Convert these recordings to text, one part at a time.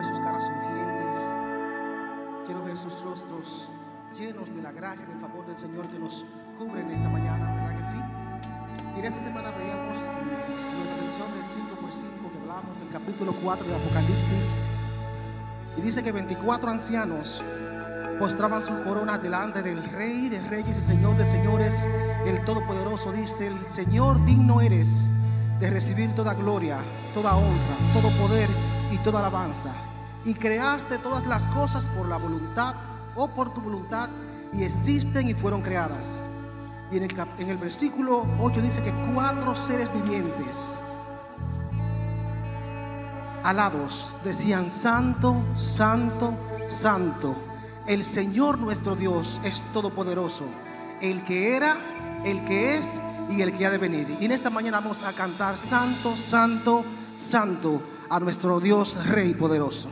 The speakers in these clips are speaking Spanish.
ver sus caras sonrientes. Quiero ver sus rostros llenos de la gracia y del favor del Señor que nos cubre en esta mañana, ¿verdad que sí? Y en esta semana veíamos en nuestra lección del 5 por 5 que hablamos del capítulo 4 de Apocalipsis. Y dice que 24 ancianos postraban su corona delante del Rey de Reyes y Señor de Señores, el Todopoderoso. Dice, el Señor digno eres de recibir toda gloria, toda honra, todo poder y toda alabanza. Y creaste todas las cosas por la voluntad o por tu voluntad y existen y fueron creadas. Y en el, en el versículo 8 dice que cuatro seres vivientes alados decían, Santo, Santo, Santo, el Señor nuestro Dios es todopoderoso, el que era, el que es y el que ha de venir. Y en esta mañana vamos a cantar Santo, Santo, Santo a nuestro Dios Rey poderoso.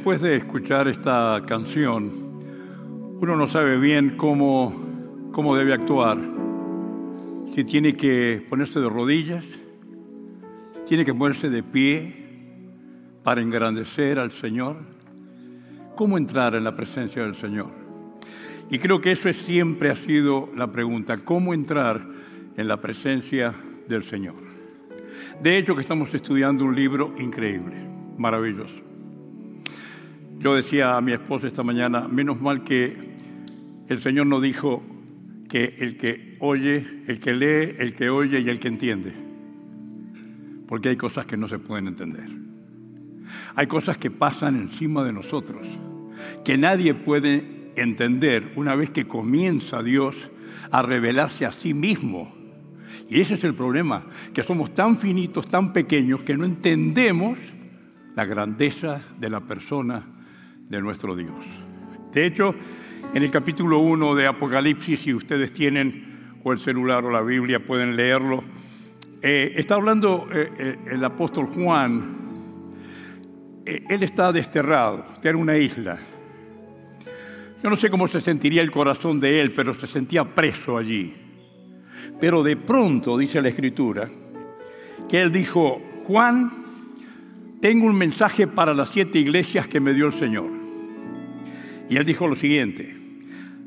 Después de escuchar esta canción, uno no sabe bien cómo, cómo debe actuar. Si tiene que ponerse de rodillas, tiene que ponerse de pie para engrandecer al Señor. ¿Cómo entrar en la presencia del Señor? Y creo que eso siempre ha sido la pregunta, ¿cómo entrar en la presencia del Señor? De hecho, que estamos estudiando un libro increíble, maravilloso. Yo decía a mi esposa esta mañana, menos mal que el Señor no dijo que el que oye, el que lee, el que oye y el que entiende. Porque hay cosas que no se pueden entender. Hay cosas que pasan encima de nosotros, que nadie puede entender una vez que comienza Dios a revelarse a sí mismo. Y ese es el problema, que somos tan finitos, tan pequeños, que no entendemos la grandeza de la persona de nuestro Dios. De hecho, en el capítulo 1 de Apocalipsis, si ustedes tienen o el celular o la Biblia, pueden leerlo, eh, está hablando eh, eh, el apóstol Juan, él está desterrado, está en una isla. Yo no sé cómo se sentiría el corazón de él, pero se sentía preso allí. Pero de pronto, dice la escritura, que él dijo, Juan, tengo un mensaje para las siete iglesias que me dio el Señor. Y él dijo lo siguiente,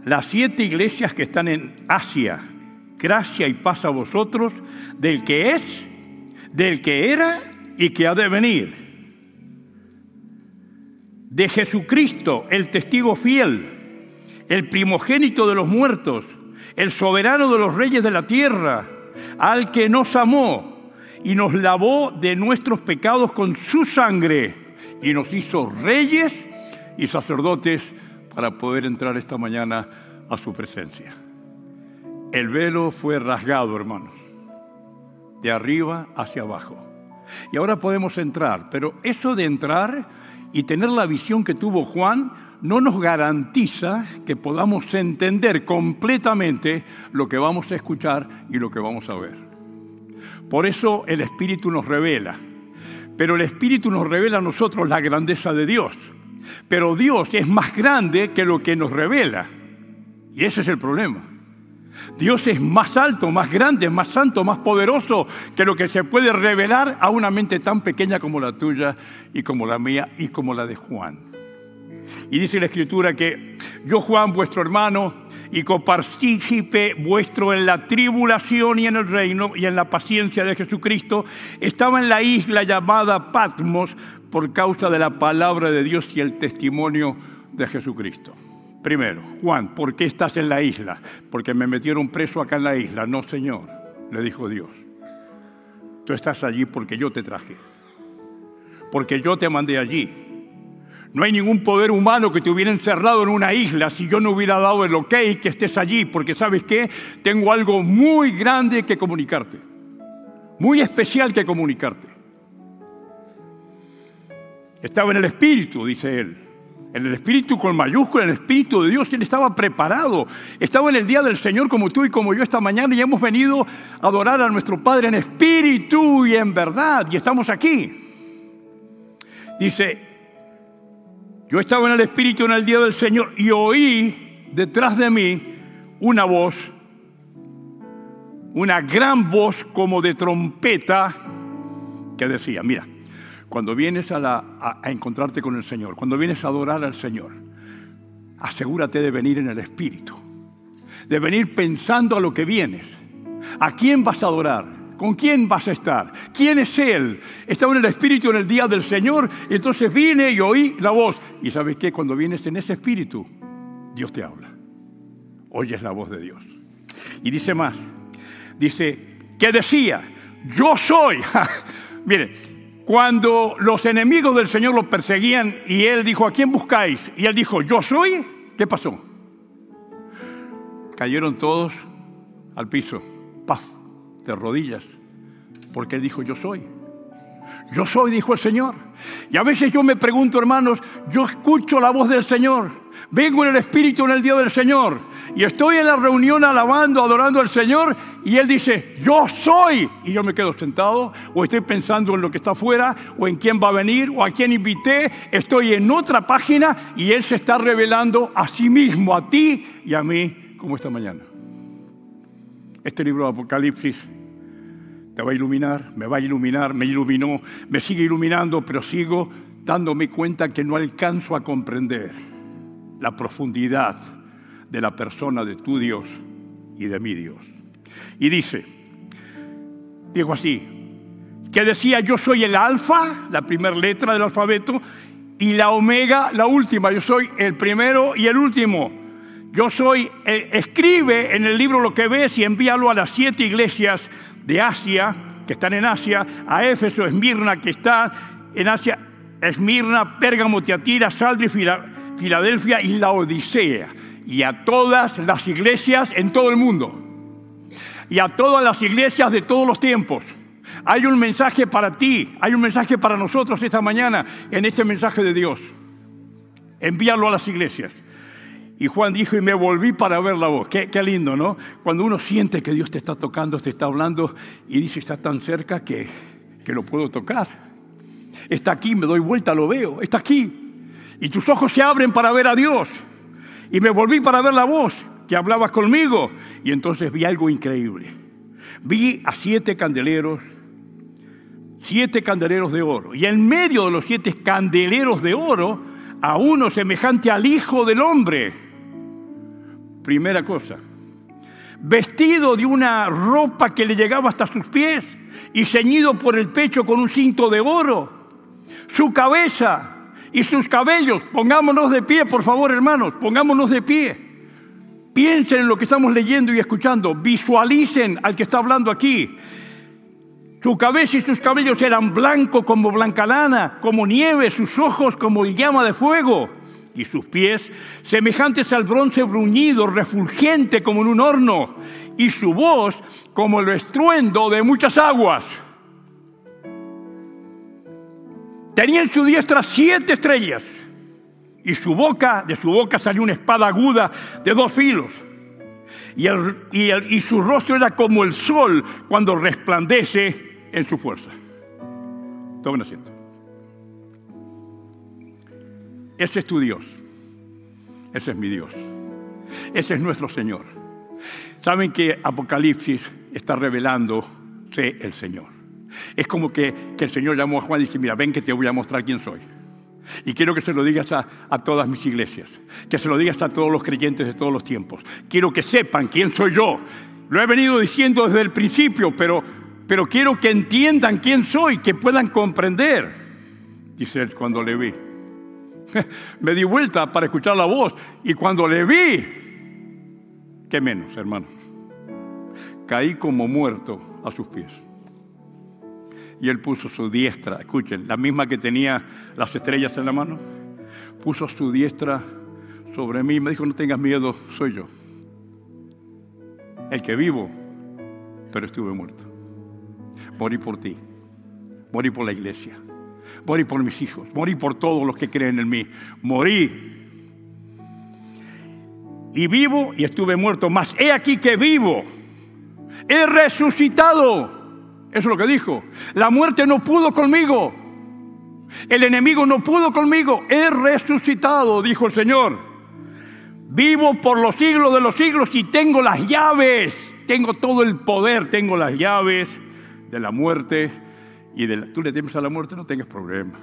las siete iglesias que están en Asia, gracia y paz a vosotros, del que es, del que era y que ha de venir. De Jesucristo, el testigo fiel, el primogénito de los muertos, el soberano de los reyes de la tierra, al que nos amó y nos lavó de nuestros pecados con su sangre y nos hizo reyes y sacerdotes para poder entrar esta mañana a su presencia. El velo fue rasgado, hermanos, de arriba hacia abajo. Y ahora podemos entrar, pero eso de entrar y tener la visión que tuvo Juan no nos garantiza que podamos entender completamente lo que vamos a escuchar y lo que vamos a ver. Por eso el Espíritu nos revela, pero el Espíritu nos revela a nosotros la grandeza de Dios. Pero Dios es más grande que lo que nos revela. Y ese es el problema. Dios es más alto, más grande, más santo, más poderoso que lo que se puede revelar a una mente tan pequeña como la tuya y como la mía y como la de Juan. Y dice la escritura que yo Juan, vuestro hermano, y copartícipe vuestro en la tribulación y en el reino y en la paciencia de Jesucristo, estaba en la isla llamada Patmos por causa de la palabra de Dios y el testimonio de Jesucristo. Primero, Juan, ¿por qué estás en la isla? Porque me metieron preso acá en la isla. No, Señor, le dijo Dios. Tú estás allí porque yo te traje. Porque yo te mandé allí. No hay ningún poder humano que te hubiera encerrado en una isla si yo no hubiera dado el ok que estés allí, porque sabes qué, tengo algo muy grande que comunicarte, muy especial que comunicarte. Estaba en el Espíritu, dice él. En el Espíritu con mayúscula, en el Espíritu de Dios. Él estaba preparado. Estaba en el día del Señor como tú y como yo esta mañana y hemos venido a adorar a nuestro Padre en espíritu y en verdad. Y estamos aquí. Dice, yo estaba en el Espíritu en el día del Señor y oí detrás de mí una voz, una gran voz como de trompeta que decía, mira, cuando vienes a, encontrarte con el Señor, cuando vienes a adorar al Señor, asegúrate de venir en el Espíritu, de venir pensando a lo que vienes. ¿A quién vas a adorar? ¿Con quién vas a estar? ¿Quién es Él? Estaba en el Espíritu en el día del Señor, y entonces vine y oí la voz. Y sabes qué, cuando vienes en ese Espíritu, Dios te habla. Oyes la voz de Dios. Y dice más, dice, ¿qué decía? Yo soy. Mire, cuando los enemigos del Señor lo perseguían y él dijo, ¿a quién buscáis? Y él dijo, yo soy, ¿qué pasó? Cayeron todos al piso, paf, de rodillas, porque él dijo, yo soy. Yo soy, dijo el Señor. Y a veces yo me pregunto, hermanos, yo escucho la voz del Señor. Vengo en el Espíritu en el día del Señor. Y estoy en la reunión alabando, adorando al Señor. Y Él dice, yo soy. Y yo me quedo sentado. O estoy pensando en lo que está afuera. O en quién va a venir. O a quién invité. Estoy en otra página. Y Él se está revelando a sí mismo, a ti y a mí, como esta mañana. Este libro de Apocalipsis te va a iluminar, me va a iluminar, me iluminó, me sigue iluminando, pero sigo dándome cuenta que no alcanzo a comprender la profundidad de la persona de tu Dios y de mi Dios. Y dice, digo así, que decía yo soy el alfa, la primera letra del alfabeto, y la omega, la última, yo soy el primero y el último. Yo soy, escribe en el libro lo que ves y envíalo a las siete iglesias de Asia, que están en Asia, a Éfeso, Esmirna, que está en Asia, Esmirna, Pérgamo, Tiatira, Saldri, Filadelfia y la Odisea, y a todas las iglesias en todo el mundo, y a todas las iglesias de todos los tiempos. Hay un mensaje para ti, hay un mensaje para nosotros esta mañana en este mensaje de Dios. Envíalo a las iglesias. Y Juan dijo, y me volví para ver la voz. Qué, lindo, ¿no? Cuando uno siente que Dios te está tocando, te está hablando, y dice, está tan cerca que, que lo puedo tocar. Está aquí, me doy vuelta, lo veo, está aquí. Y tus ojos se abren para ver a Dios. Y me volví para ver la voz que hablaba conmigo. Y entonces vi algo increíble. Vi a siete candeleros, siete candeleros de oro. Y en medio de los siete candeleros de oro, a uno semejante al Hijo del Hombre Primera cosa, vestido de una ropa que le llegaba hasta sus pies y ceñido por el pecho con un cinto de oro. Su cabeza y sus cabellos, pongámonos de pie, por favor, hermanos, pongámonos de pie. Piensen en lo que estamos leyendo y escuchando, visualicen al que está hablando aquí. Su cabeza y sus cabellos eran blancos como blanca lana, como nieve, sus ojos como llama de fuego y sus pies semejantes al bronce bruñido, refulgente como en un horno, y su voz como el estruendo de muchas aguas. Tenía en su diestra siete estrellas, y su boca, de su boca salió una espada aguda de dos filos. Y, y su rostro era como el sol cuando resplandece en su fuerza. Tomen asiento. Ese es tu Dios. Ese es mi Dios. Ese es nuestro Señor. Saben que Apocalipsis está revelando sé el Señor. Es como que, el Señor llamó a Juan y dice, mira, ven que te voy a mostrar quién soy. Y quiero que se lo digas a, todas mis iglesias, que se lo digas a todos los creyentes de todos los tiempos. Quiero que sepan quién soy yo. Lo he venido diciendo desde el principio, pero, pero quiero que entiendan quién soy, que puedan comprender. Dice él cuando le vi. me di vuelta para escuchar la voz y cuando le vi, qué menos, hermano, caí como muerto a sus pies. Y él puso su diestra, escuchen, la misma que tenía las estrellas en la mano, puso su diestra sobre mí y me dijo, no tengas miedo, soy yo. El que vivo, pero estuve muerto. Morí por ti, morí por la iglesia morí por mis hijos, morí por todos los que creen en mí, morí. Y vivo y estuve muerto, mas he aquí que vivo, he resucitado. Eso es lo que dijo. La muerte no pudo conmigo. El enemigo no pudo conmigo. He resucitado, dijo el Señor. Vivo por los siglos de los siglos y tengo las llaves. Tengo todo el poder. Tengo las llaves de la muerte y de tú le temes a la muerte, no tengas problema.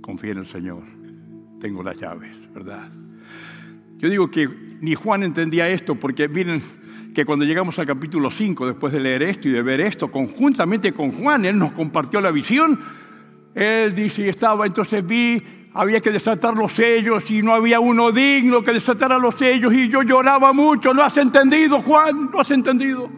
Confía en el Señor. Tengo las llaves, ¿verdad? Yo digo que ni Juan entendía esto, porque miren que cuando llegamos al capítulo 5, después de leer esto y de ver esto, conjuntamente con Juan, él nos compartió la visión. Él dice, estaba, entonces vi, había que desatar los sellos y no había uno digno que desatara los sellos y yo lloraba mucho. ¿No has entendido, Juan? ¿No has entendido?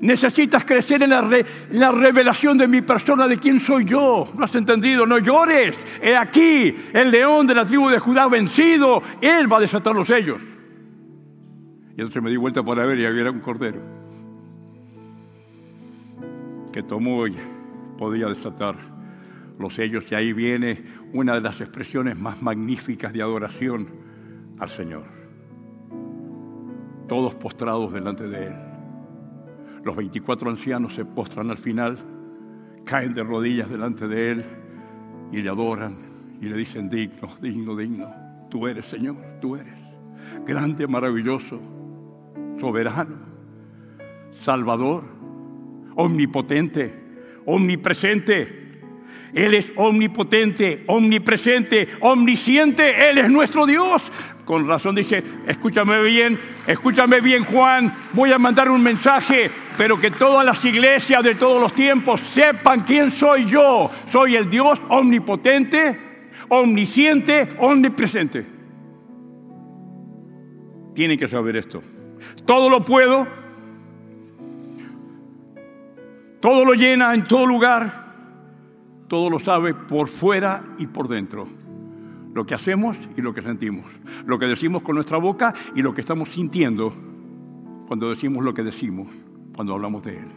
Necesitas crecer en la, revelación de mi persona, de quién soy yo. ¿No has entendido? No llores. He aquí, el león de la tribu de Judá vencido. Él va a desatar los sellos. Y entonces me di vuelta para ver y había un cordero que tomó podía desatar los sellos y ahí viene una de las expresiones más magníficas de adoración al Señor. Todos postrados delante de Él. Los 24 ancianos se postran al final, caen de rodillas delante de Él y le adoran y le dicen, digno, digno, digno. Tú eres, Señor, tú eres. Grande, maravilloso, soberano, salvador, omnipotente, omnipresente. Él es omnipotente, omnipresente, omnisciente. Él es nuestro Dios. Con razón dice, escúchame bien, escúchame bien Juan, voy a mandar un mensaje, pero que todas las iglesias de todos los tiempos sepan quién soy yo. Soy el Dios omnipotente, omnisciente, omnipresente. Tienen que saber esto. Todo lo puedo, todo lo llena en todo lugar, todo lo sabe por fuera y por dentro. Lo que hacemos y lo que sentimos. Lo que decimos con nuestra boca y lo que estamos sintiendo cuando decimos lo que decimos, cuando hablamos de Él.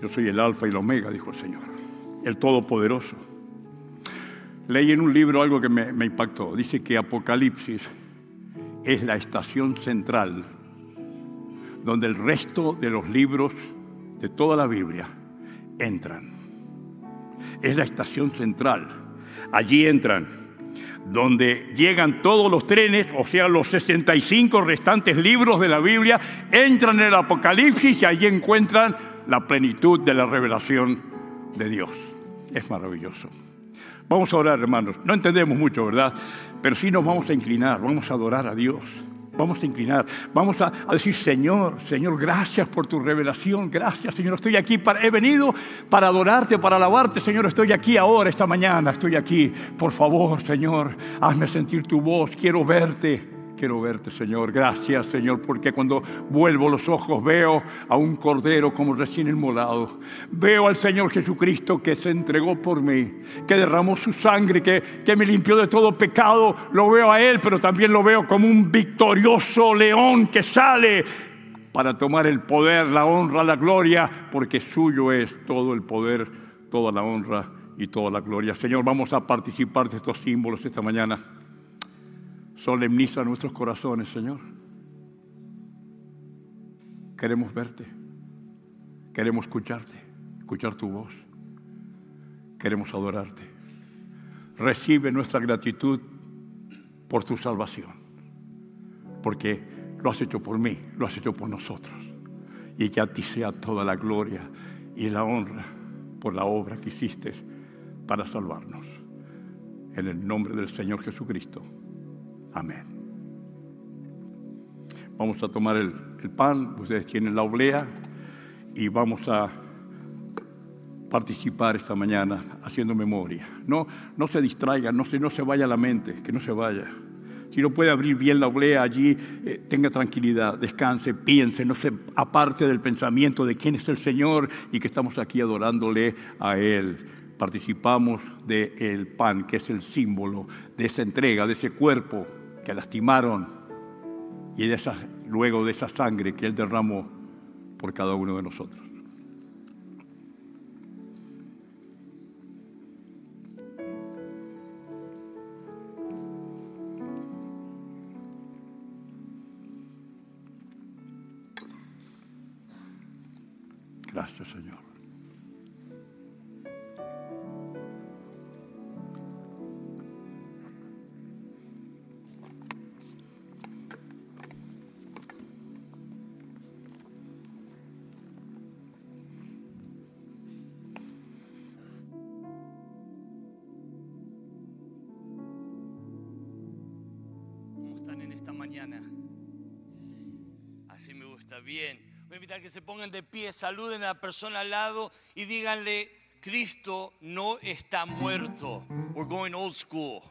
Yo soy el alfa y el omega, dijo el Señor, el todopoderoso. Leí en un libro algo que me, me impactó. Dice que Apocalipsis es la estación central donde el resto de los libros de toda la Biblia entran. Es la estación central. Allí entran, donde llegan todos los trenes, o sea, los 65 restantes libros de la Biblia, entran en el Apocalipsis y allí encuentran la plenitud de la revelación de Dios. Es maravilloso. Vamos a orar, hermanos. No entendemos mucho, ¿verdad? Pero sí nos vamos a inclinar, vamos a adorar a Dios. Vamos a inclinar, vamos a, decir, Señor, Señor, gracias por tu revelación, gracias, Señor, estoy aquí, para, he venido para adorarte, para alabarte, Señor, estoy aquí ahora, esta mañana, estoy aquí. Por favor, Señor, hazme sentir tu voz, quiero verte. Quiero verte, Señor. Gracias, Señor, porque cuando vuelvo los ojos veo a un cordero como recién inmolado. Veo al Señor Jesucristo que se entregó por mí, que derramó su sangre, que, que me limpió de todo pecado. Lo veo a Él, pero también lo veo como un victorioso león que sale para tomar el poder, la honra, la gloria, porque suyo es todo el poder, toda la honra y toda la gloria. Señor, vamos a participar de estos símbolos esta mañana solemniza nuestros corazones, Señor. Queremos verte, queremos escucharte, escuchar tu voz, queremos adorarte. Recibe nuestra gratitud por tu salvación, porque lo has hecho por mí, lo has hecho por nosotros, y que a ti sea toda la gloria y la honra por la obra que hiciste para salvarnos. En el nombre del Señor Jesucristo. Amén. Vamos a tomar el, pan, ustedes tienen la oblea y vamos a participar esta mañana haciendo memoria. No, no se distraigan, no se, no se vaya la mente, que no se vaya. Si no puede abrir bien la oblea allí, eh, tenga tranquilidad, descanse, piense, no se aparte del pensamiento de quién es el Señor y que estamos aquí adorándole a Él. Participamos del pan, que es el símbolo de esa entrega, de ese cuerpo que lastimaron y de esa, luego de esa sangre que Él derramó por cada uno de nosotros. Se pongan de pie, saluden a la persona al lado y díganle, Cristo no está muerto. We're going old school.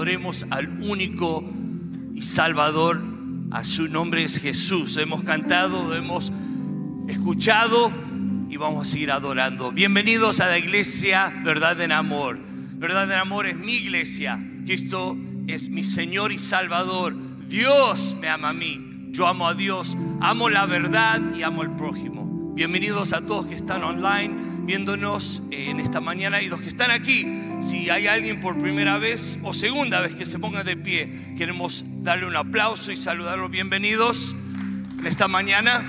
Adoremos al único y Salvador. A su nombre es Jesús. Hemos cantado, hemos escuchado y vamos a seguir adorando. Bienvenidos a la iglesia Verdad en Amor. Verdad en Amor es mi iglesia. Cristo es mi Señor y Salvador. Dios me ama a mí. Yo amo a Dios. Amo la verdad y amo al prójimo. Bienvenidos a todos que están online viéndonos en esta mañana y los que están aquí. Si hay alguien por primera vez o segunda vez que se ponga de pie, queremos darle un aplauso y saludarlos. Bienvenidos en esta mañana.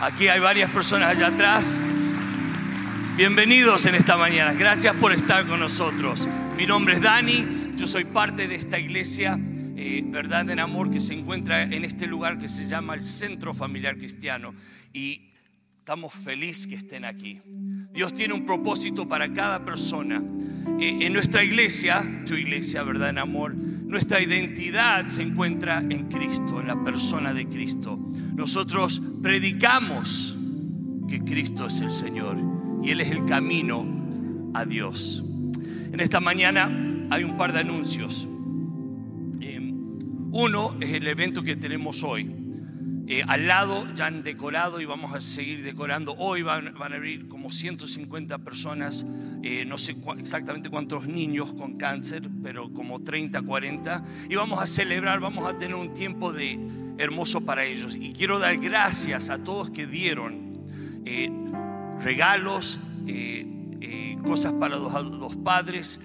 Aquí hay varias personas allá atrás. Bienvenidos en esta mañana. Gracias por estar con nosotros. Mi nombre es Dani. Yo soy parte de esta iglesia, eh, Verdad en Amor, que se encuentra en este lugar que se llama el Centro Familiar Cristiano. Y estamos felices que estén aquí. Dios tiene un propósito para cada persona. Eh, en nuestra iglesia, tu iglesia, Verdad en Amor, nuestra identidad se encuentra en Cristo, en la persona de Cristo. Nosotros predicamos que Cristo es el Señor y Él es el camino a Dios. En esta mañana hay un par de anuncios. Eh, uno es el evento que tenemos hoy. Eh, al lado ya han decorado y vamos a seguir decorando. Hoy van, van a abrir como 150 personas, eh, no sé cua- exactamente cuántos niños con cáncer, pero como 30, 40. Y vamos a celebrar, vamos a tener un tiempo de hermoso para ellos. Y quiero dar gracias a todos que dieron eh, regalos, eh, eh, cosas para los, los padres.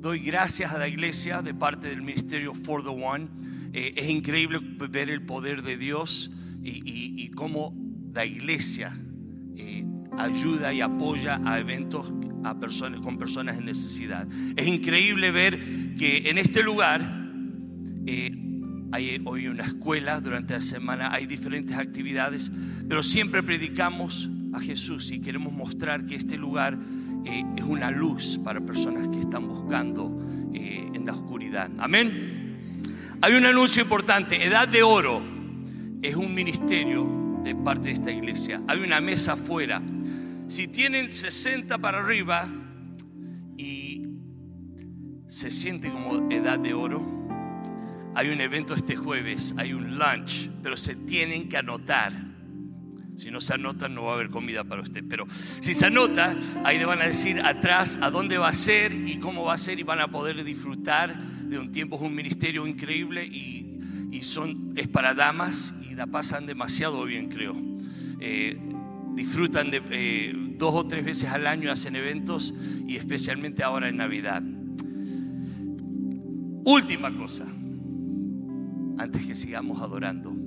Doy gracias a la iglesia de parte del ministerio For the One. Eh, es increíble ver el poder de Dios y, cómo la iglesia eh, ayuda y apoya a eventos a personas, con personas en necesidad. Es increíble ver que en este lugar eh, hay hoy una escuela durante la semana, hay diferentes actividades, pero siempre predicamos a Jesús y queremos mostrar que este lugar es una luz para personas que están buscando en la oscuridad. Amén. Hay un anuncio importante, Edad de Oro es un ministerio de parte de esta iglesia. Hay una mesa afuera. Si tienen 60 para arriba y se siente como edad de oro, hay un evento este jueves, hay un lunch, pero se tienen que anotar. Si no se anotan, no va a haber comida para usted. Pero si se anota, ahí le van a decir atrás a dónde va a ser y cómo va a ser y van a poder disfrutar de un tiempo. Es un ministerio increíble y, y son, es para damas y la pasan demasiado bien, creo. Eh, disfrutan de eh, dos o tres veces al año, hacen eventos y especialmente ahora en Navidad. Última cosa, antes que sigamos adorando.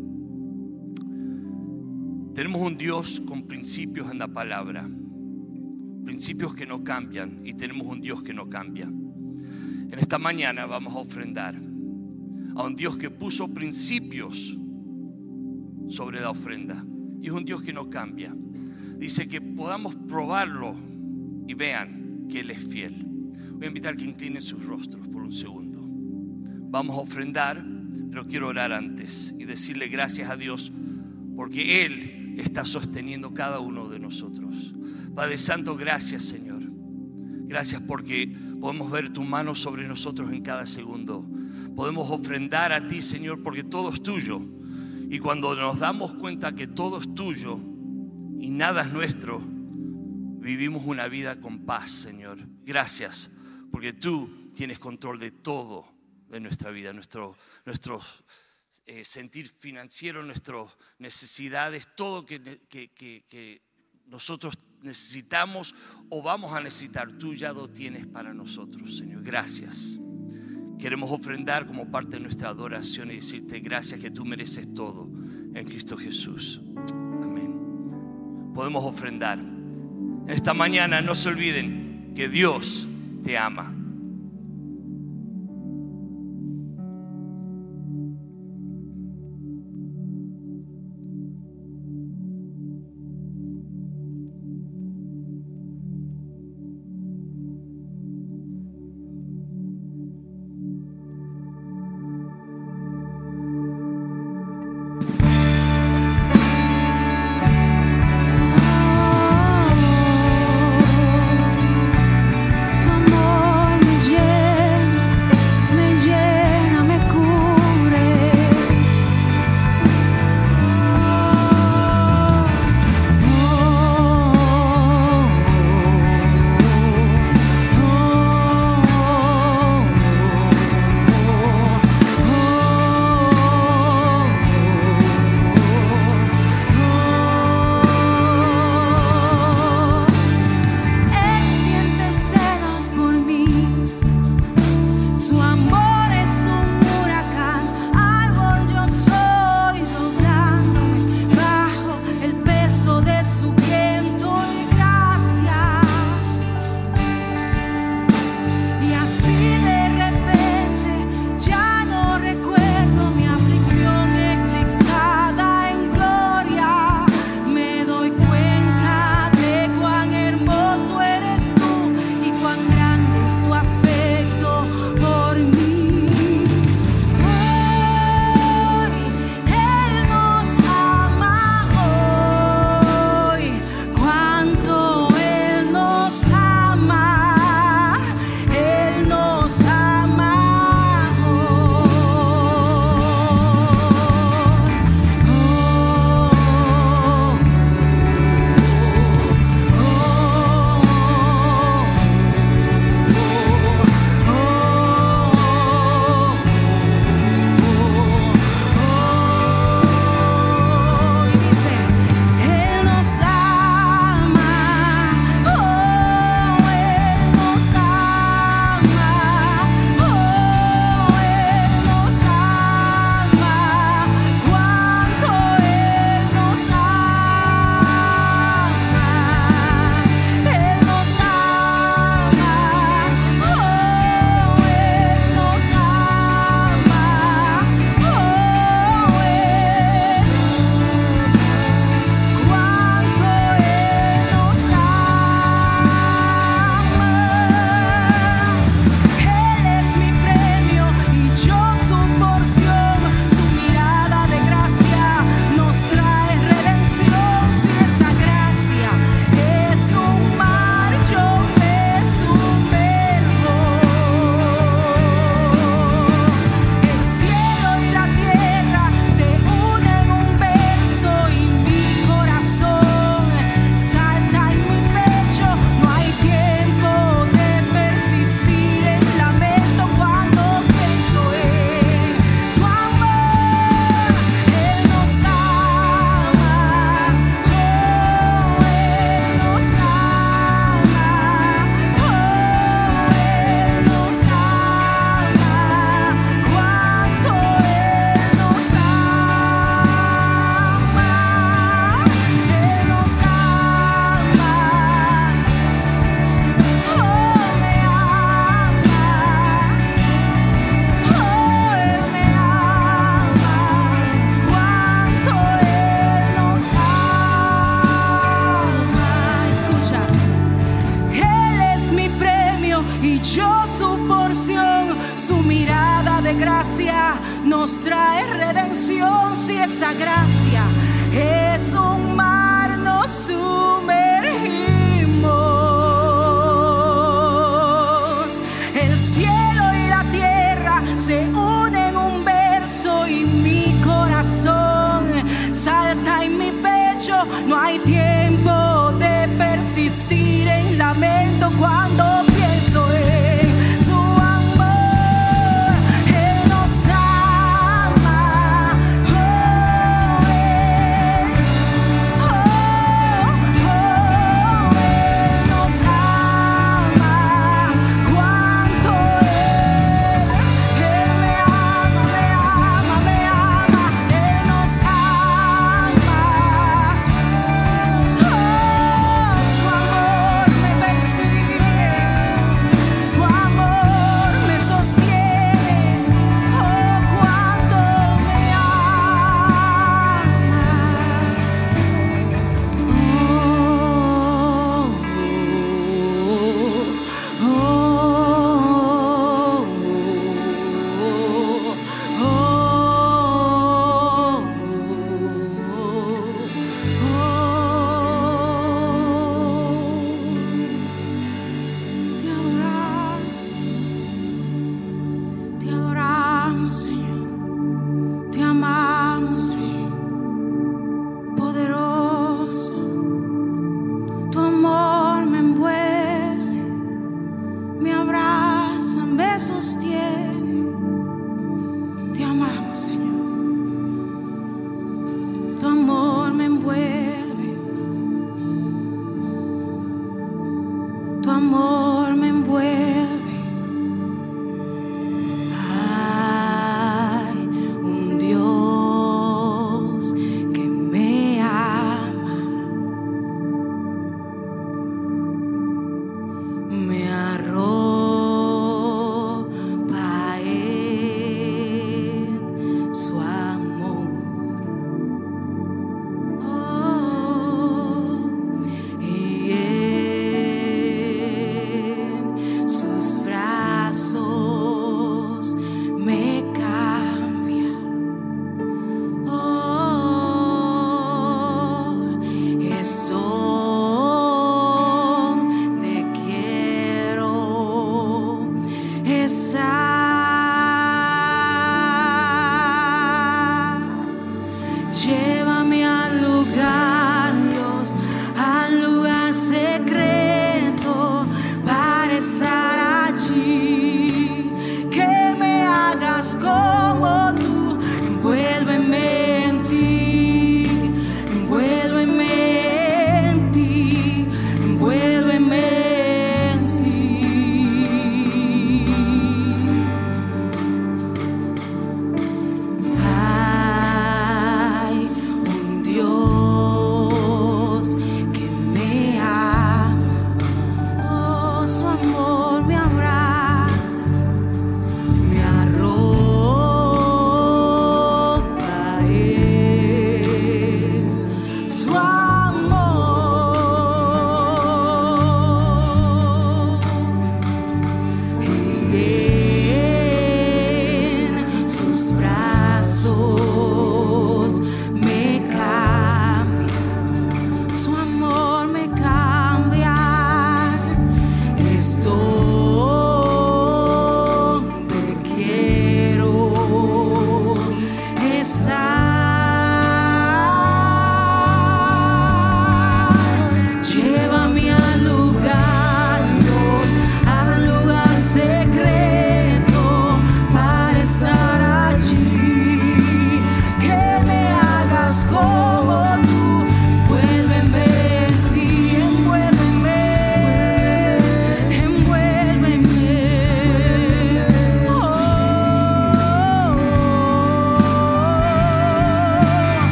Tenemos un Dios con principios en la palabra, principios que no cambian y tenemos un Dios que no cambia. En esta mañana vamos a ofrendar a un Dios que puso principios sobre la ofrenda y es un Dios que no cambia. Dice que podamos probarlo y vean que Él es fiel. Voy a invitar que inclinen sus rostros por un segundo. Vamos a ofrendar, pero quiero orar antes y decirle gracias a Dios porque Él está sosteniendo cada uno de nosotros. Padre Santo, gracias Señor. Gracias porque podemos ver tu mano sobre nosotros en cada segundo. Podemos ofrendar a ti, Señor, porque todo es tuyo. Y cuando nos damos cuenta que todo es tuyo y nada es nuestro, vivimos una vida con paz, Señor. Gracias, porque tú tienes control de todo de nuestra vida, nuestro, nuestros eh, sentir financiero, nuestras necesidades, todo que, que- que- que nosotros necesitamos o vamos a necesitar, tú ya lo tienes para nosotros, Señor. Gracias. Queremos ofrendar como parte de nuestra adoración y decirte gracias que tú mereces todo en Cristo Jesús. Amén. Podemos ofrendar. Esta mañana no se olviden que Dios te ama.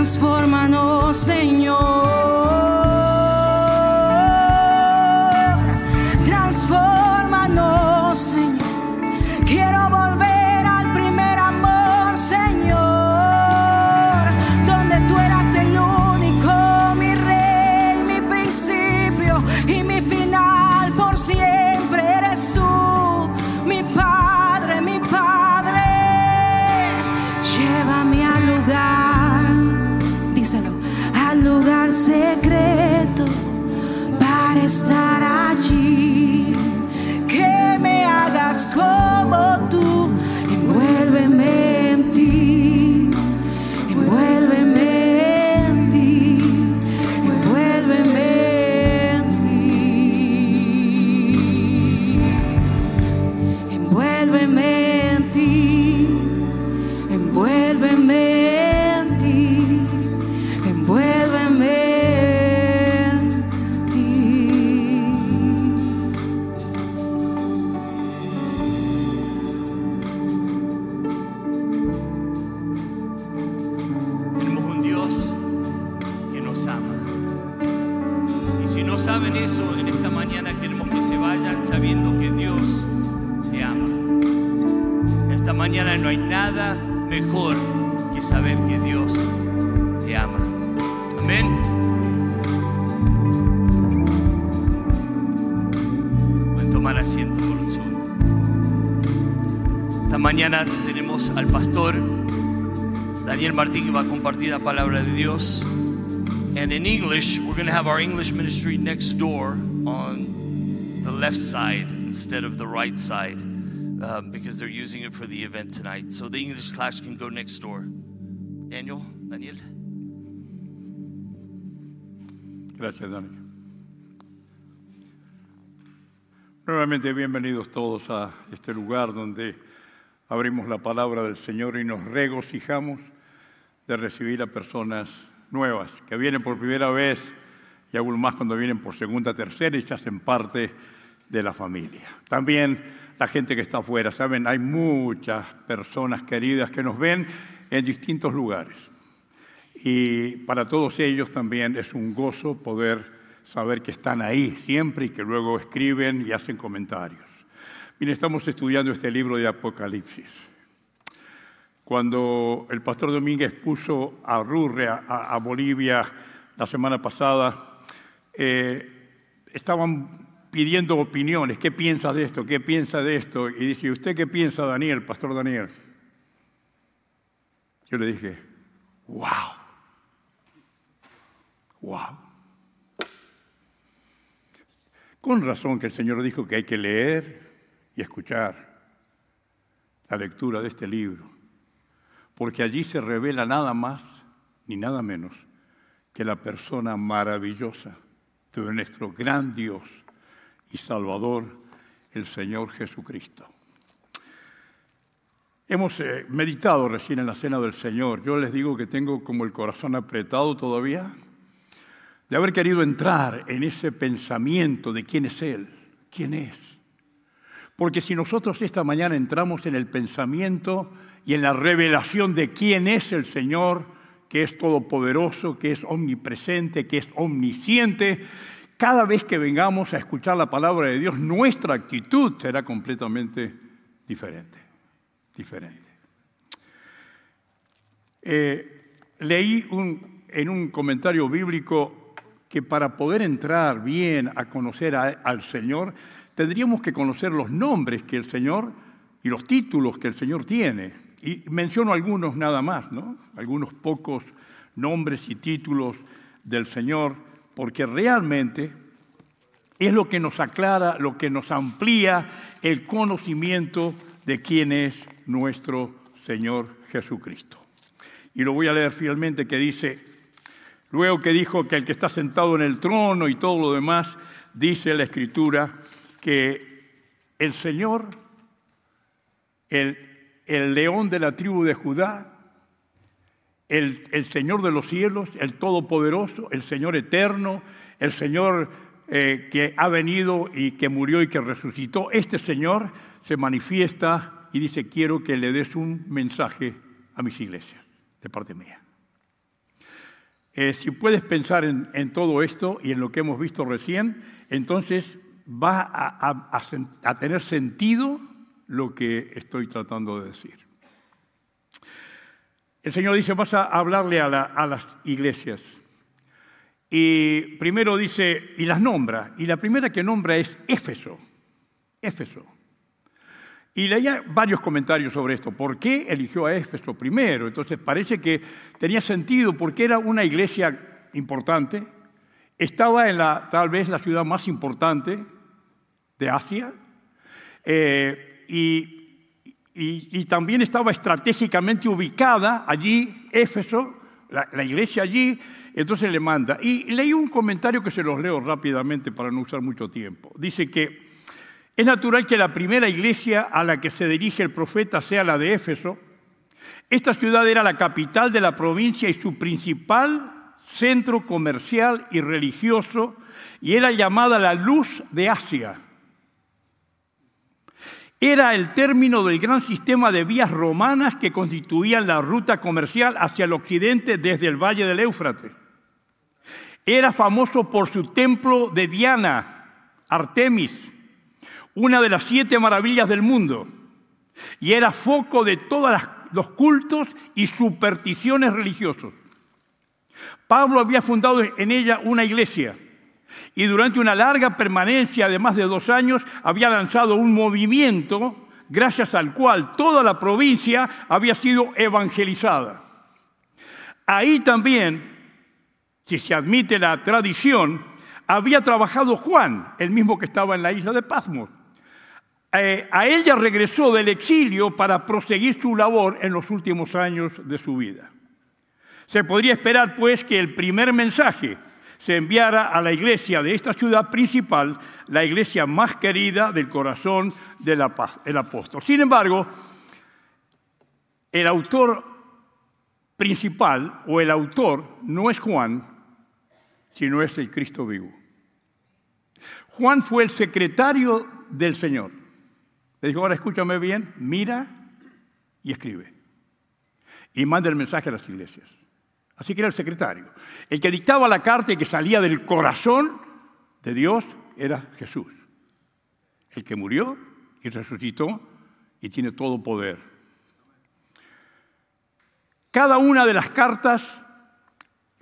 Transfórmanos, Señor. Pastor Daniel Martín que va a compartir la palabra de Dios. And in English, we're going to have our English ministry next door on the left side instead of the right side um, because they're using it for the event tonight. So the English class can go next door. Daniel, Daniel. Gracias, Dani. Nuevamente bienvenidos todos a este lugar donde abrimos la palabra del Señor y nos regocijamos de recibir a personas nuevas que vienen por primera vez y aún más cuando vienen por segunda, tercera y se hacen parte de la familia. También la gente que está afuera, saben, hay muchas personas queridas que nos ven en distintos lugares. Y para todos ellos también es un gozo poder saber que están ahí siempre y que luego escriben y hacen comentarios. Bien, estamos estudiando este libro de Apocalipsis. Cuando el pastor Domínguez puso a Rurre, a, a Bolivia, la semana pasada, eh, estaban pidiendo opiniones. ¿Qué piensa de esto? ¿Qué piensa de esto? Y dice, ¿usted qué piensa, Daniel, pastor Daniel? Yo le dije, wow, wow. Con razón que el Señor dijo que hay que leer escuchar la lectura de este libro, porque allí se revela nada más ni nada menos que la persona maravillosa de nuestro gran Dios y Salvador, el Señor Jesucristo. Hemos eh, meditado recién en la cena del Señor. Yo les digo que tengo como el corazón apretado todavía de haber querido entrar en ese pensamiento de quién es Él, quién es. Porque si nosotros esta mañana entramos en el pensamiento y en la revelación de quién es el Señor, que es todopoderoso, que es omnipresente, que es omnisciente, cada vez que vengamos a escuchar la palabra de Dios, nuestra actitud será completamente diferente. Diferente. Eh, leí en un comentario bíblico que para poder entrar bien a conocer al Señor, tendríamos que conocer los nombres que el Señor y los títulos que el Señor tiene. Y menciono algunos nada más, ¿no? Algunos pocos nombres y títulos del Señor, porque realmente es lo que nos aclara, lo que nos amplía el conocimiento de quién es nuestro Señor Jesucristo. Y lo voy a leer fielmente que dice, luego que dijo que el que está sentado en el trono y todo lo demás, dice la Escritura que el Señor, el, el león de la tribu de Judá, el, el Señor de los cielos, el Todopoderoso, el Señor eterno, el Señor eh, que ha venido y que murió y que resucitó, este Señor se manifiesta y dice, quiero que le des un mensaje a mis iglesias, de parte mía. Eh, si puedes pensar en, en, todo esto y en lo que hemos visto recién, entonces va a, tener sentido lo que estoy tratando de decir. El Señor dice, vas a hablarle a, a, las iglesias. Y primero dice, y las nombra. Y la primera que nombra es Éfeso. Éfeso. Y leía varios comentarios sobre esto. ¿Por qué eligió a Éfeso primero? Entonces parece que tenía sentido porque era una iglesia importante. Estaba en la, tal vez la ciudad más importante de Asia. Eh, y y, también estaba estratégicamente ubicada allí, Éfeso, la, la, iglesia allí, entonces le manda. Y leí un comentario que se los leo rápidamente para no usar mucho tiempo. Dice que es natural que la primera iglesia a la que se dirige el profeta sea la de Éfeso. Esta ciudad era la capital de la provincia y su principal centro comercial y religioso, y era llamada la luz de Asia era el término del gran sistema de vías romanas que constituían la ruta comercial hacia el occidente desde el valle del Éufrates. Era famoso por su templo de Diana, Artemis, una de las siete maravillas del mundo, y era foco de todos los cultos y supersticiones religiosos. Pablo había fundado en ella una iglesia y durante una larga permanencia de más de dos años había lanzado un movimiento gracias al cual toda la provincia había sido evangelizada. Ahí también, si se admite la tradición, había trabajado Juan, el mismo que estaba en la isla de Pasmos. Eh, a ella regresó del exilio para proseguir su labor en los últimos años de su vida. Se podría esperar, pues, que el primer mensaje se enviara a la iglesia de esta ciudad principal, la iglesia más querida del corazón del apóstol. Sin embargo, el autor principal o el autor no es Juan, sino es el Cristo vivo. Juan fue el secretario del Señor. Le dijo, ahora escúchame bien, mira y escribe. Y manda el mensaje a las iglesias. Así que era el secretario. El que dictaba la carta y que salía del corazón de Dios era Jesús. El que murió y resucitó y tiene todo poder. Cada una de las cartas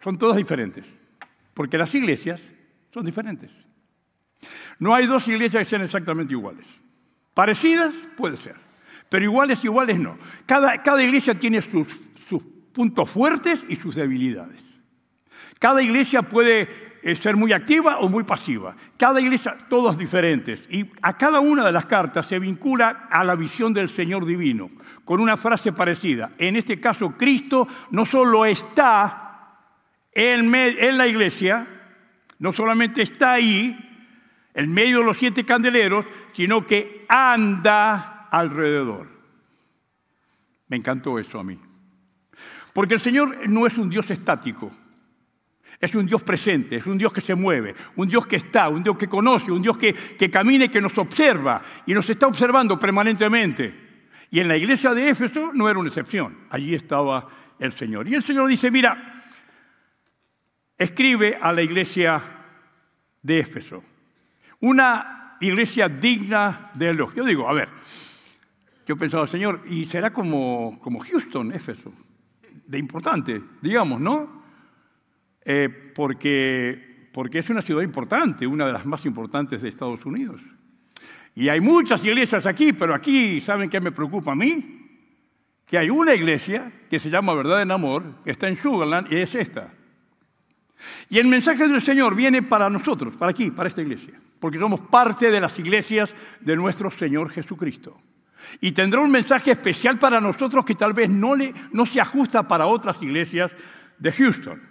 son todas diferentes, porque las iglesias son diferentes. No hay dos iglesias que sean exactamente iguales. Parecidas puede ser, pero iguales, iguales no. Cada, cada iglesia tiene sus, puntos fuertes y sus debilidades. Cada iglesia puede eh, ser muy activa o muy pasiva. Cada iglesia, todos diferentes. Y a cada una de las cartas se vincula a la visión del Señor divino, con una frase parecida. En este caso, Cristo no solo está en la iglesia, no solamente está ahí, en medio de los siete candeleros, sino que anda alrededor. Me encantó eso a mí. Porque el Señor no es un Dios estático, es un Dios presente, es un Dios que se mueve, un Dios que está, un Dios que conoce, un Dios que, que camina y que nos observa y nos está observando permanentemente. Y en la iglesia de Éfeso no era una excepción, allí estaba el Señor. Y el Señor dice, mira, escribe a la iglesia de Éfeso, una iglesia digna de elogio. Yo digo, a ver, yo pensaba, Señor, y será como, como Houston, Éfeso de importante, digamos, ¿no? Eh, porque, porque es una ciudad importante, una de las más importantes de Estados Unidos. Y hay muchas iglesias aquí, pero aquí, ¿saben qué me preocupa a mí? Que hay una iglesia que se llama Verdad en Amor, que está en Sugarland, y es esta. Y el mensaje del Señor viene para nosotros, para aquí, para esta iglesia, porque somos parte de las iglesias de nuestro Señor Jesucristo. Y tendrá un mensaje especial para nosotros que tal vez no, le, no se ajusta para otras iglesias de Houston.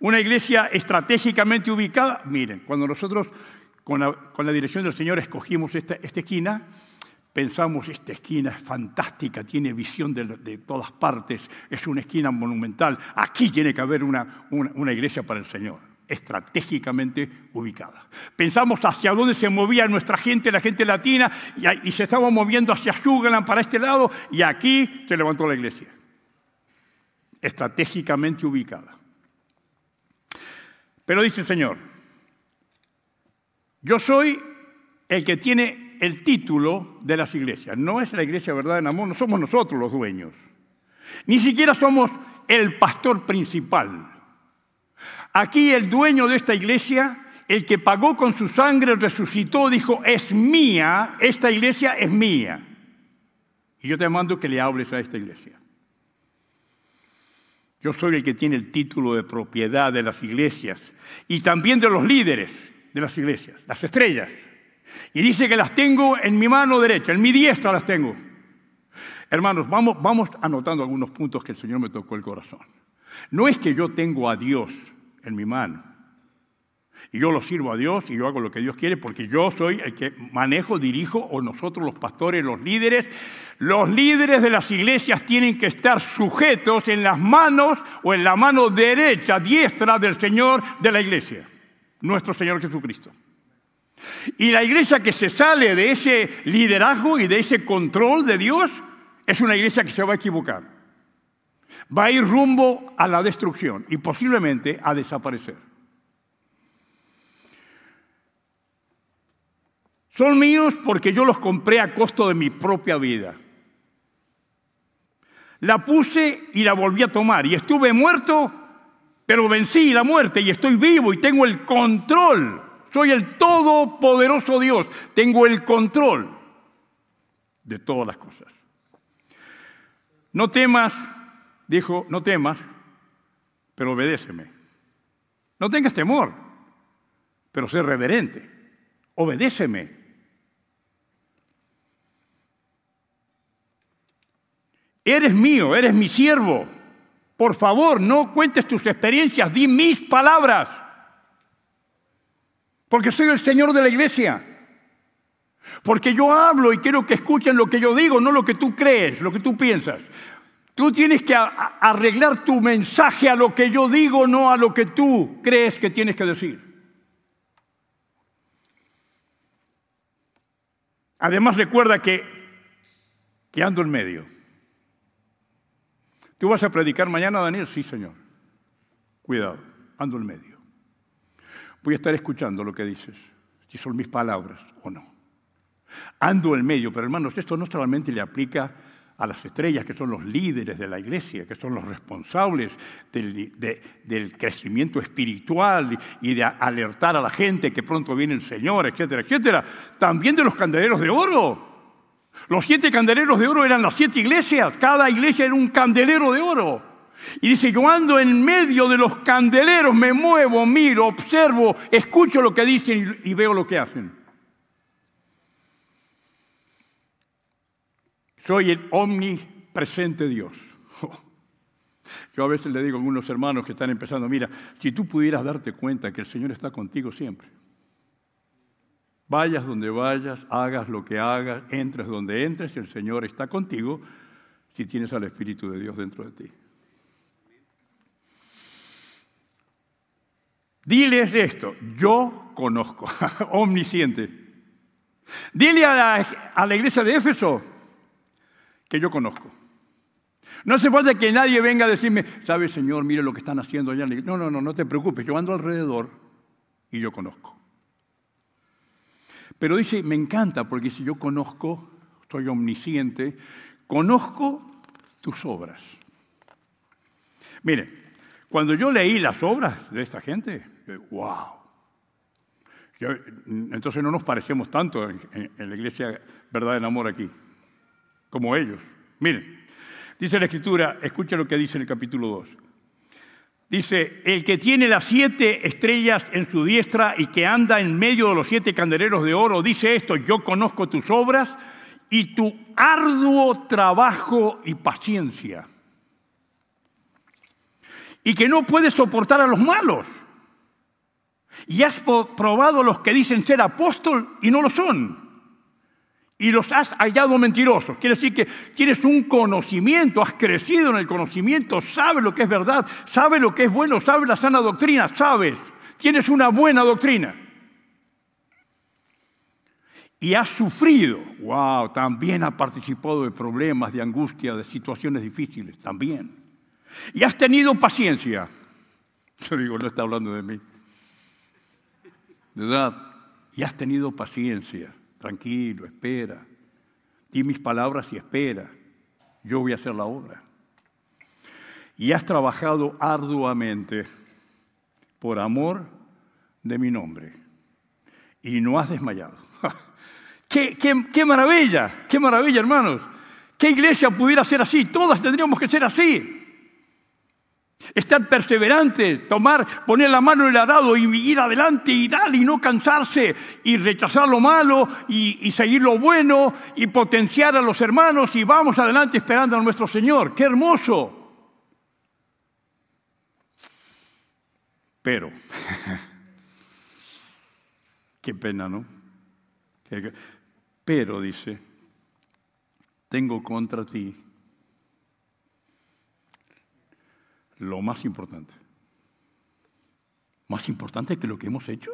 Una iglesia estratégicamente ubicada. Miren, cuando nosotros con la, con la dirección del Señor escogimos esta, esta, esquina, pensamos, esta esquina es fantástica, tiene visión de, de, todas partes, es una esquina monumental, aquí tiene que haber una, una, una iglesia para el Señor. Estratégicamente ubicada. Pensamos hacia dónde se movía nuestra gente, la gente latina, y, se estaba moviendo hacia Sugarland para este lado, y aquí se levantó la iglesia. Estratégicamente ubicada. Pero dice el Señor, yo soy el que tiene el título de las iglesias. No es la iglesia verdad en amor, no somos nosotros los dueños. Ni siquiera somos el pastor principal. Aquí el dueño de esta iglesia, el que pagó con su sangre, resucitó, dijo, es mía, esta iglesia es mía. Y yo te mando que le hables a esta iglesia. Yo soy el que tiene el título de propiedad de las iglesias y también de los líderes de las iglesias, las estrellas. Y dice que las tengo en mi mano derecha, en mi diestra las tengo. Hermanos, vamos, anotando algunos puntos que el Señor me tocó el corazón. No es que yo tengo a Dios en mi mano. Y yo lo sirvo a Dios y yo hago lo que Dios quiere porque yo soy el que manejo, dirijo, o nosotros los pastores, los líderes. Los líderes de las iglesias tienen que estar sujetos en las manos o en la mano derecha, diestra del Señor de la iglesia, nuestro Señor Jesucristo. Y la iglesia que se sale de ese liderazgo y de ese control de Dios es una iglesia que se va a equivocar. Va a ir rumbo a la destrucción y posiblemente a desaparecer. Son míos porque yo los compré a costo de mi propia vida. La puse y la volví a tomar y estuve muerto, pero vencí la muerte y estoy vivo y tengo el control. Soy el todopoderoso Dios, tengo el control de todas las cosas. No temas, dijo, no temas, pero obedéceme. No tengas temor, pero sé reverente. Obedéceme. Eres mío, eres mi siervo. Por favor, no cuentes tus experiencias, di mis palabras. Porque soy el Señor de la iglesia. Porque yo hablo y quiero que escuchen lo que yo digo, no lo que tú crees, lo que tú piensas. Tú tienes que arreglar tu mensaje a lo que yo digo, no a lo que tú crees que tienes que decir. Además recuerda que, que ando en medio. ¿Tú vas a predicar mañana, Daniel? Sí, Señor. Cuidado, ando en medio. Voy a estar escuchando lo que dices, si son mis palabras o no. Ando en medio, pero hermanos, esto no solamente le aplica a las estrellas, que son los líderes de la iglesia, que son los responsables del, crecimiento espiritual y de alertar a la gente que pronto viene el Señor, etcétera, etcétera. También de los candeleros de oro. Los siete candeleros de oro eran las siete iglesias, cada iglesia era un candelero de oro. Y dice, yo ando en medio de los candeleros, me muevo, miro, observo, escucho lo que dicen y veo lo que hacen. Soy el omnipresente Dios. Yo a veces le digo a algunos hermanos que están empezando, mira, si tú pudieras darte cuenta que el Señor está contigo siempre. Vayas donde vayas, hagas lo que hagas, entres donde entres, el Señor está contigo si tienes al Espíritu de Dios dentro de ti. Diles esto, yo conozco, omnisciente. Dile a la, a la iglesia de Éfeso, que yo conozco. No hace falta que nadie venga a decirme, sabe Señor, mire lo que están haciendo allá. No, no, no, no te preocupes, yo ando alrededor y yo conozco. Pero dice, me encanta porque si yo conozco, soy omnisciente, conozco tus obras. Mire, cuando yo leí las obras de esta gente, wow. entonces no nos parecemos tanto en, en la iglesia Verdad en Amor aquí como ellos. Miren, dice la escritura, escucha lo que dice en el capítulo 2. Dice, el que tiene las siete estrellas en su diestra y que anda en medio de los siete candeleros de oro, dice esto, yo conozco tus obras y tu arduo trabajo y paciencia. Y que no puedes soportar a los malos. Y has probado los que dicen ser apóstol y no lo son y los has hallado mentirosos. Quiere decir que tienes un conocimiento, has crecido en el conocimiento, sabes lo que es verdad, sabes lo que es bueno, sabes la sana doctrina, sabes. tienes una buena doctrina. Y has sufrido, wow, también has participado de problemas, de angustia, de situaciones difíciles, también. Y has tenido paciencia. Yo digo, no está hablando de mí. De verdad. Y has tenido paciencia. Tranquilo, espera. Di mis palabras y espera. Yo voy a hacer la obra. Y has trabajado arduamente por amor de mi nombre. Y no has desmayado. qué, qué, qué maravilla, qué maravilla, hermanos. ¿Qué iglesia pudiera ser así? Todas tendríamos que ser así. Estar perseverante, tomar, poner la mano en el arado y ir adelante y dar y no cansarse y rechazar lo malo y, y, seguir lo bueno y potenciar a los hermanos y vamos adelante esperando a nuestro Señor. ¡Qué hermoso! Pero, qué pena, ¿no? Pero, dice, tengo contra ti lo más importante. Más importante que lo que hemos hecho.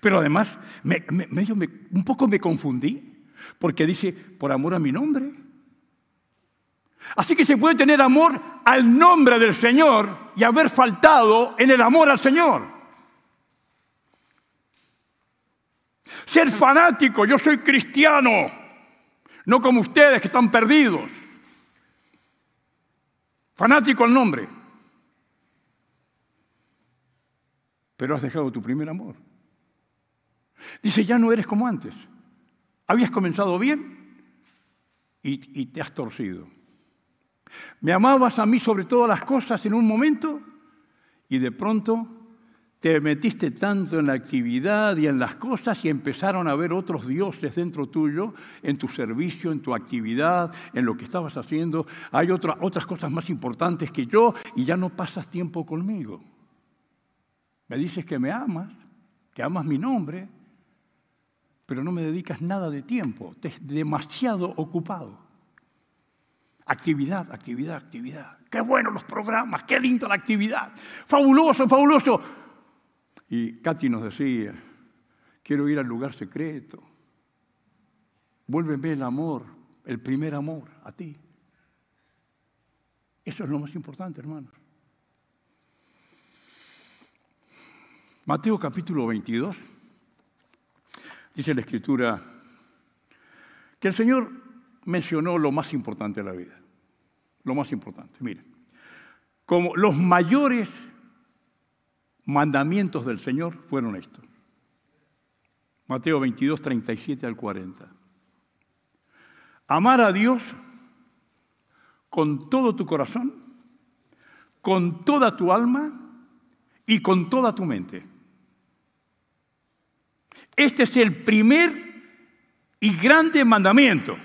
Pero además, me, me, medio me, un poco me confundí, porque dice, por amor a mi nombre. Así que se puede tener amor al nombre del Señor y haber faltado en el amor al Señor. Ser fanático, yo soy cristiano, no como ustedes que están perdidos. Fanático al nombre. Pero has dejado tu primer amor. Dice, ya no eres como antes. Habías comenzado bien y, y te has torcido. Me amabas a mí sobre todas las cosas en un momento y de pronto te metiste tanto en la actividad y en las cosas y empezaron a ver otros dioses dentro tuyo, en tu servicio, en tu actividad, en lo que estabas haciendo. Hay otra, otras cosas más importantes que yo y ya no pasas tiempo conmigo. Me dices que me amas, que amas mi nombre, pero no me dedicas nada de tiempo, estás demasiado ocupado. Actividad, actividad, actividad. Qué bueno los programas, qué linda la actividad. Fabuloso, fabuloso. Y Katy nos decía, quiero ir al lugar secreto. Vuélveme el amor, el primer amor a ti. Eso es lo más importante, hermanos. Mateo capítulo 22, dice la escritura, que el Señor mencionó lo más importante de la vida. Lo más importante, miren. Como los mayores mandamientos del Señor fueron estos. Mateo 22, 37 al 40. Amar a Dios con todo tu corazón, con toda tu alma y con toda tu mente. Este es el primer y grande mandamiento.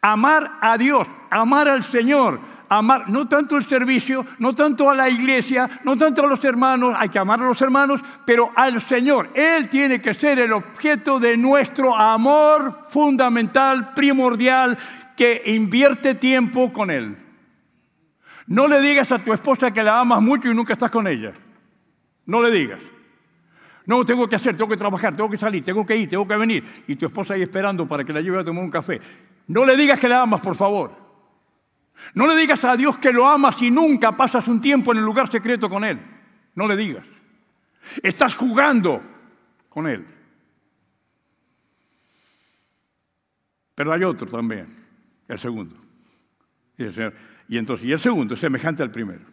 Amar a Dios, amar al Señor, amar no tanto el servicio, no tanto a la iglesia, no tanto a los hermanos, hay que amar a los hermanos, pero al Señor. Él tiene que ser el objeto de nuestro amor fundamental, primordial, que invierte tiempo con Él. No le digas a tu esposa que la amas mucho y nunca estás con ella. No le digas. No, tengo que hacer, tengo que trabajar, tengo que salir, tengo que ir, tengo que venir. Y tu esposa ahí esperando para que la lleve a tomar un café. No le digas que la amas, por favor. No le digas a Dios que lo amas y nunca pasas un tiempo en el lugar secreto con Él. No le digas. Estás jugando con Él. Pero hay otro también, el segundo. Y, el entonces, el segundo semejante al primero.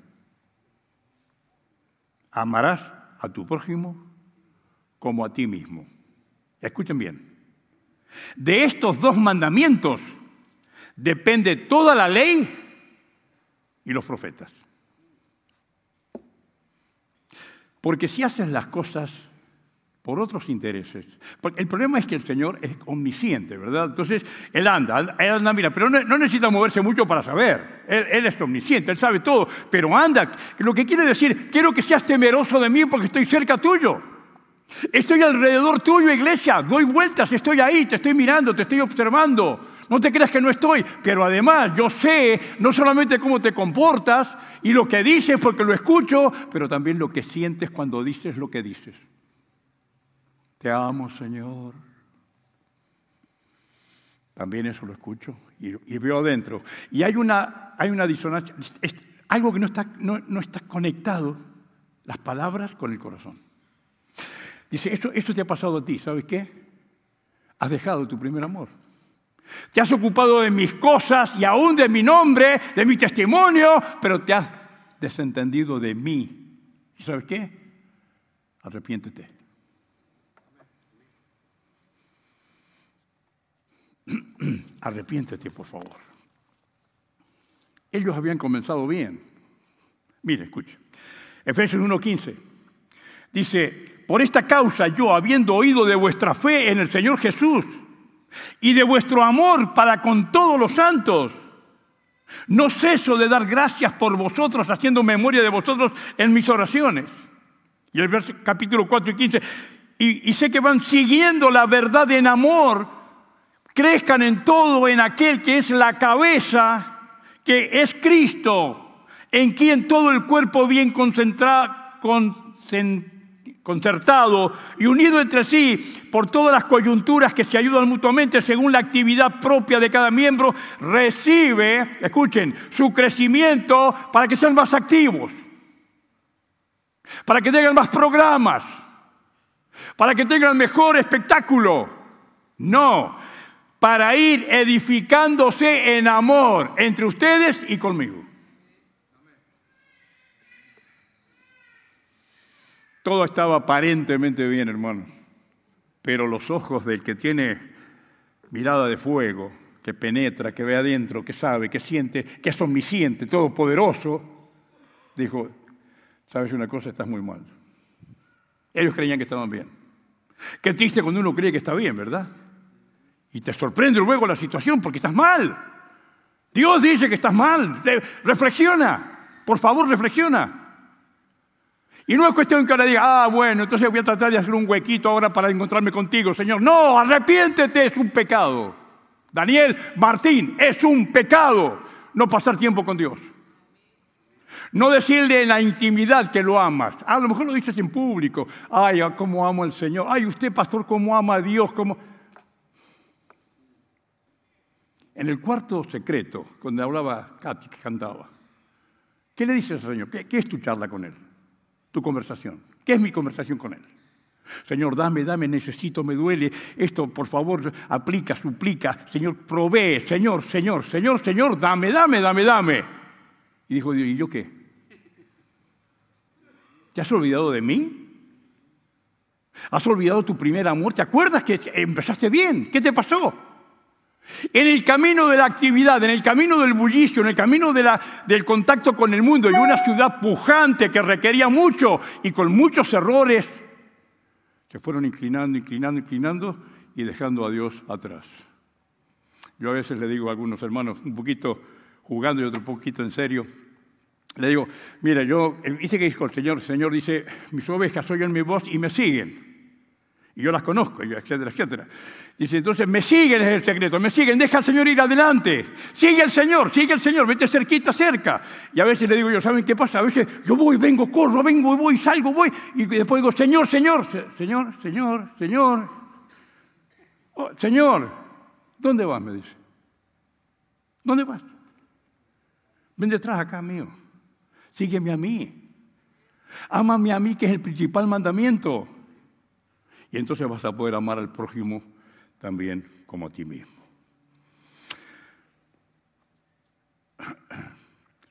Amarás a tu prójimo como a ti mismo. Escuchen bien. De estos dos mandamientos depende toda la ley y los profetas. Porque si haces las cosas por otros intereses, el problema es que el Señor es omnisciente, ¿verdad? Entonces, Él anda, Él anda, mira, pero no, no necesita moverse mucho para saber. Él, él, es omnisciente, Él sabe todo, pero anda. Lo que quiere decir, quiero que seas temeroso de mí porque estoy cerca tuyo. Estoy alrededor tuyo, iglesia, doy vueltas, estoy ahí, te estoy mirando, te estoy observando. No te creas que no estoy, pero además yo sé no solamente cómo te comportas y lo que dices porque lo escucho, pero también lo que sientes cuando dices lo que dices. Te amo, Señor. También eso lo escucho y, veo adentro. Y hay una, hay una disonancia, algo que no está, no, no está conectado, las palabras con el corazón. Dice, esto, esto te ha pasado a ti, ¿sabes qué? Has dejado tu primer amor. Te has ocupado de mis cosas y aún de mi nombre, de mi testimonio, pero te has desentendido de mí. ¿Y sabes qué? Arrepiéntete. Arrepiéntete, por favor. Ellos habían comenzado bien. Mire, escuche. Efesios 1:15. Dice, por esta causa yo, habiendo oído de vuestra fe en el Señor Jesús y de vuestro amor para con todos los santos, no ceso de dar gracias por vosotros, haciendo memoria de vosotros en mis oraciones. Y el verso, capítulo 4 y 15, y, sé que van siguiendo la verdad en amor, crezcan en todo en aquel que es la cabeza, que es Cristo, en quien todo el cuerpo bien concentrado, concertado y unido entre sí por todas las coyunturas que se ayudan mutuamente según la actividad propia de cada miembro, recibe, escuchen, su crecimiento para que sean más activos, para que tengan más programas, para que tengan mejor espectáculo. No, para ir edificándose en amor entre ustedes y conmigo. Todo estaba aparentemente bien, hermano, pero los ojos del que tiene mirada de fuego, que penetra, que ve adentro, que sabe, que siente, que es omnisciente, todopoderoso, dijo, sabes una cosa, estás muy mal. Ellos creían que estaban bien. Qué triste cuando uno cree que está bien, ¿verdad? Y te sorprende luego la situación porque estás mal. Dios dice que estás mal. Reflexiona. Por favor, reflexiona. Y no es cuestión que ahora diga, ah, bueno, entonces voy a tratar de hacer un huequito ahora para encontrarme contigo, Señor. No, arrepiéntete, es un pecado. Daniel Martín, es un pecado no pasar tiempo con Dios. No decirle en la intimidad que lo amas. A lo mejor lo dices en público. Ay, cómo amo al Señor. Ay, usted, pastor, cómo ama a Dios. Cómo... En el cuarto secreto, donde hablaba Katy, que cantaba, ¿qué le dices al Señor? ¿Qué, ¿Qué es tu charla con Él? Tu conversación. ¿Qué es mi conversación con Él? Señor, dame, dame, necesito, me duele. Esto, por favor, aplica, suplica. Señor, provee. Señor, Señor, Señor, Señor, dame, dame, dame, dame. Y dijo Dios, ¿y yo qué? ¿Te has olvidado de mí? ¿Has olvidado tu primer amor? ¿Te acuerdas que empezaste bien? ¿Qué te pasó? En el camino de la actividad, en el camino del bullicio, en el camino del contacto con el mundo y una ciudad pujante que requería mucho y con muchos errores, se fueron inclinando, inclinando, inclinando y dejando a Dios atrás. Yo a veces le digo a algunos hermanos, un poquito jugando y otro poquito en serio, le digo, mira, yo hice que dijo el Señor, el Señor dice, mis ovejas oyen mi voz y me siguen. Y yo las conozco, etcétera, etcétera. Dice, entonces me siguen es el secreto, me siguen, deja al Señor ir adelante. Sigue el Señor, sigue el Señor, vete cerquita, cerca. Y a veces le digo yo, ¿saben qué pasa? A veces yo voy, vengo, corro, vengo, voy, salgo, voy. Y después digo, Señor, Señor, Señor, Señor, Señor. Oh, señor, ¿dónde vas? Me dice. ¿Dónde vas? Ven detrás acá mío. Sígueme a mí. Ámame a mí, que es el principal mandamiento. Y entonces vas a poder amar al prójimo también como a ti mismo.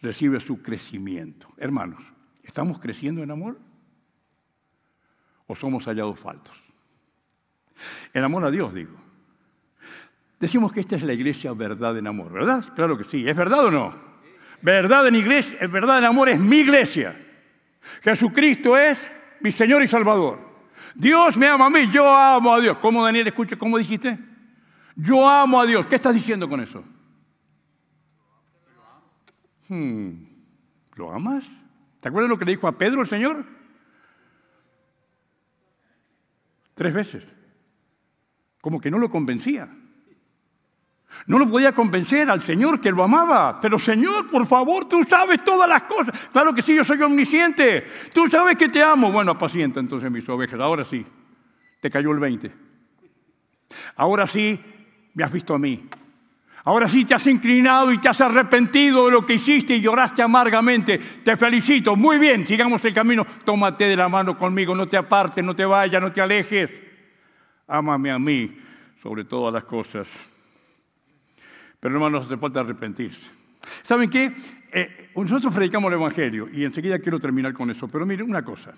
Recibe su crecimiento. Hermanos, ¿estamos creciendo en amor? ¿O somos hallados faltos? En amor a Dios, digo. Decimos que esta es la iglesia verdad en amor, ¿verdad? Claro que sí. ¿Es verdad o no? Verdad en iglesia, es verdad en amor es mi iglesia. Jesucristo es mi Señor y Salvador. Dios me ama a mí, yo amo a Dios. ¿Cómo Daniel escucha? ¿Cómo dijiste? Yo amo a Dios. ¿Qué estás diciendo con eso? Hmm, ¿Lo amas? ¿Te acuerdas lo que le dijo a Pedro el Señor? Tres veces. Como que no lo convencía. No lo podía convencer al Señor que lo amaba. Pero Señor, por favor, tú sabes todas las cosas. Claro que sí, yo soy omnisciente. Tú sabes que te amo. Bueno, apacienta entonces mis ovejas. Ahora sí, te cayó el 20. Ahora sí, me has visto a mí. Ahora sí te has inclinado y te has arrepentido de lo que hiciste y lloraste amargamente. Te felicito. Muy bien, sigamos el camino. Tómate de la mano conmigo. No te apartes, no te vayas, no te alejes. Ámame a mí sobre todas las cosas. Pero hermanos, hace falta arrepentirse. ¿Saben qué? Eh, nosotros predicamos el Evangelio y enseguida quiero terminar con eso. Pero miren una cosa.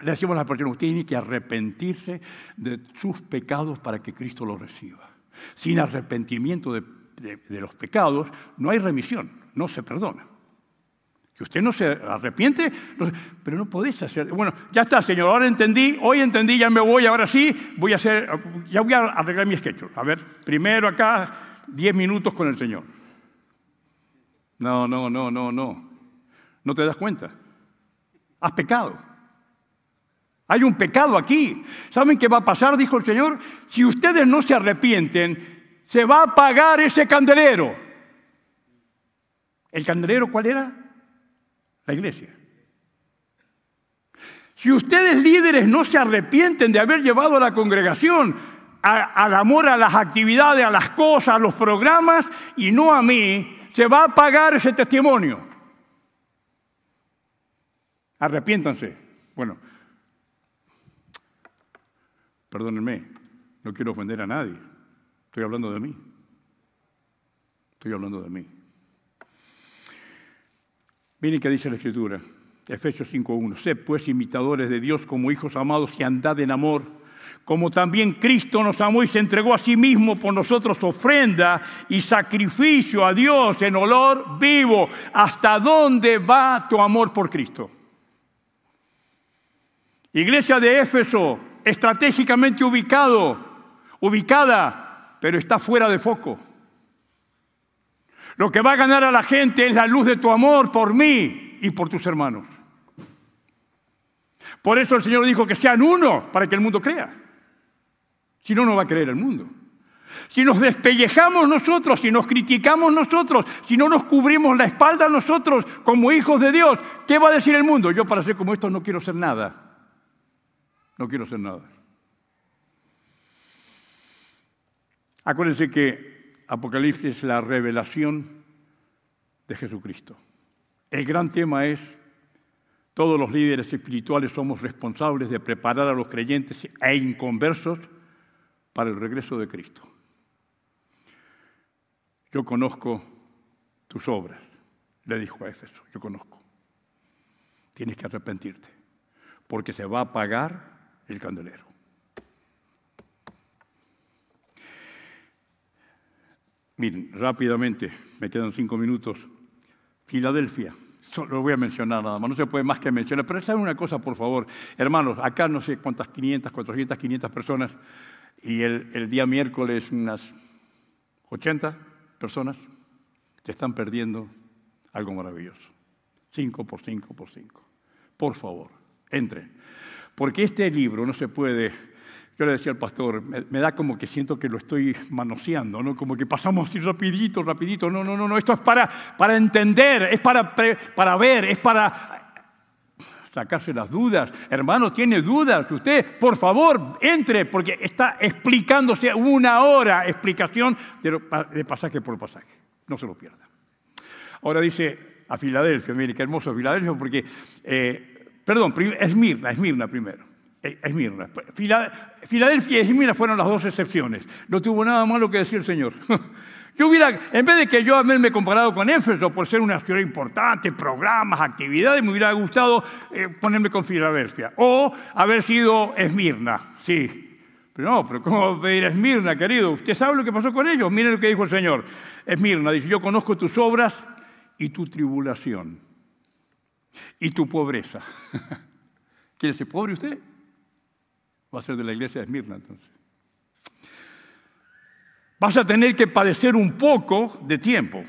Le decimos a las personas, usted tiene que arrepentirse de sus pecados para que Cristo los reciba. Sin arrepentimiento de, los pecados no hay remisión, no se perdona. Si usted no se arrepiente, pero no podés hacer. Bueno, ya está, Señor, ahora entendí, hoy entendí, ya me voy, ahora sí, voy a hacer, ya voy a arreglar mi sketch. A ver, primero acá, 10 minutos con el Señor. No, no, no, no, no. No te das cuenta. Has pecado. Hay un pecado aquí. ¿Saben qué va a pasar? Dijo el Señor. Si ustedes no se arrepienten, se va a apagar ese candelero. ¿El candelero cuál era? La iglesia. Si ustedes líderes no se arrepienten de haber llevado a la congregación al amor a las actividades, a las cosas, a los programas y no a mí, se va a apagar ese testimonio. Arrepiéntanse. Bueno, perdónenme, no quiero ofender a nadie. Estoy hablando de mí. Estoy hablando de mí. Miren qué dice la Escritura, Efesios 5.1. Sed pues imitadores de Dios como hijos amados y andad en amor, como también Cristo nos amó y se entregó a sí mismo por nosotros ofrenda y sacrificio a Dios en olor vivo. ¿Hasta dónde va tu amor por Cristo? Iglesia de Éfeso, estratégicamente ubicado, ubicada, pero está fuera de foco. Lo que va a ganar a la gente es la luz de tu amor por mí y por tus hermanos. Por eso el Señor dijo que sean uno para que el mundo crea. Si no, no va a creer el mundo. Si nos despellejamos nosotros, si nos criticamos nosotros, si no nos cubrimos la espalda nosotros como hijos de Dios, ¿qué va a decir el mundo? Yo para ser como esto no quiero ser nada. No quiero ser nada. Acuérdense que Apocalipsis es la revelación de Jesucristo. El gran tema es, todos los líderes espirituales somos responsables de preparar a los creyentes e inconversos para el regreso de Cristo. Yo conozco tus obras, le dijo a Éfeso, yo conozco. Tienes que arrepentirte, porque se va a apagar el candelero. Miren, rápidamente, me quedan cinco minutos. Filadelfia, solo lo voy a mencionar nada más, no se puede más que mencionar, pero saben una cosa, por favor, hermanos, acá no sé cuántas, 500, 400, 500 personas, y el, el día miércoles unas 80 personas se están perdiendo algo maravilloso. 5 por 5 por 5. Por favor, entren. Porque este libro no se puede, yo le decía al pastor, me, me, da como que siento que lo estoy manoseando, ¿no? Como que pasamos así rapidito, rapidito. No, no, no, no, esto es para, para entender, es para, para ver, es para sacarse las dudas. Hermano, tiene dudas. Usted, por favor, entre, porque está explicándose una hora explicación de, pasaje por pasaje. No se lo pierda. Ahora dice a Filadelfia, mire qué hermoso Filadelfia, porque, eh, perdón, Esmirna, Esmirna primero. Esmirna. Filadelfia y Esmirna fueron las dos excepciones. No tuvo nada malo que decir el Señor. Yo hubiera, en vez de que yo haberme comparado con Éfeso por ser una ciudad importante, programas, actividades, me hubiera gustado eh, ponerme con Filadelfia. O haber sido Esmirna, sí. Pero no, pero ¿cómo pedir Esmirna, querido? ¿Usted sabe lo que pasó con ellos? Miren lo que dijo el Señor. Esmirna dice, yo conozco tus obras y tu tribulación y tu pobreza. ¿Quiere ser pobre usted? Va a ser de la iglesia de Esmirna entonces. Vas a tener que padecer un poco de tiempo.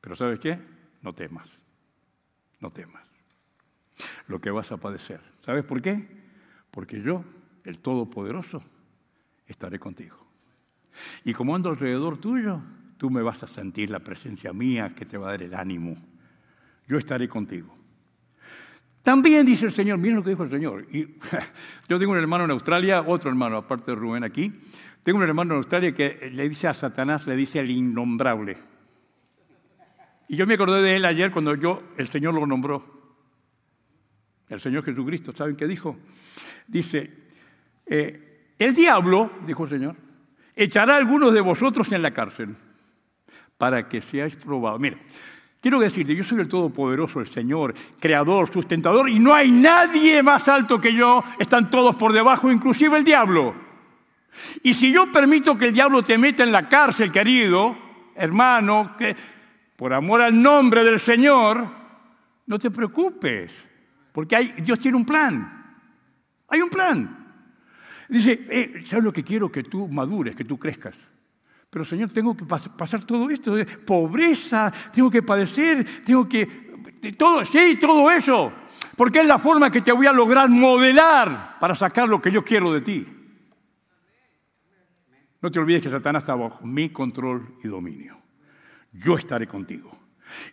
Pero ¿sabes qué? No temas. No temas. Lo que vas a padecer. ¿Sabes por qué? Porque yo, el Todopoderoso, estaré contigo. Y como ando alrededor tuyo, tú me vas a sentir la presencia mía que te va a dar el ánimo. Yo estaré contigo. También dice el Señor, miren lo que dijo el Señor. Y, yo tengo un hermano en Australia, otro hermano, aparte de Rubén aquí. Tengo un hermano en Australia que le dice a Satanás, le dice el innombrable. Y yo me acordé de él ayer cuando yo, el Señor lo nombró. El Señor Jesucristo, ¿saben qué dijo? Dice, eh, el diablo, dijo el Señor, echará a algunos de vosotros en la cárcel para que seáis probados. Mira, quiero decirte, yo soy el Todopoderoso, el Señor, Creador, sustentador, y no hay nadie más alto que yo, están todos por debajo, inclusive el diablo. Y si yo permito que el diablo te meta en la cárcel, querido hermano, que por amor al nombre del Señor, no te preocupes, porque hay, Dios tiene un plan. Hay un plan. Dice, eh, ¿sabes lo que quiero? Que tú madures, que tú crezcas. Pero Señor, tengo que pasar todo esto de pobreza, tengo que padecer, tengo que... Todo, sí, todo eso. Porque es la forma que te voy a lograr modelar para sacar lo que yo quiero de ti. No te olvides que Satanás está bajo mi control y dominio. Yo estaré contigo.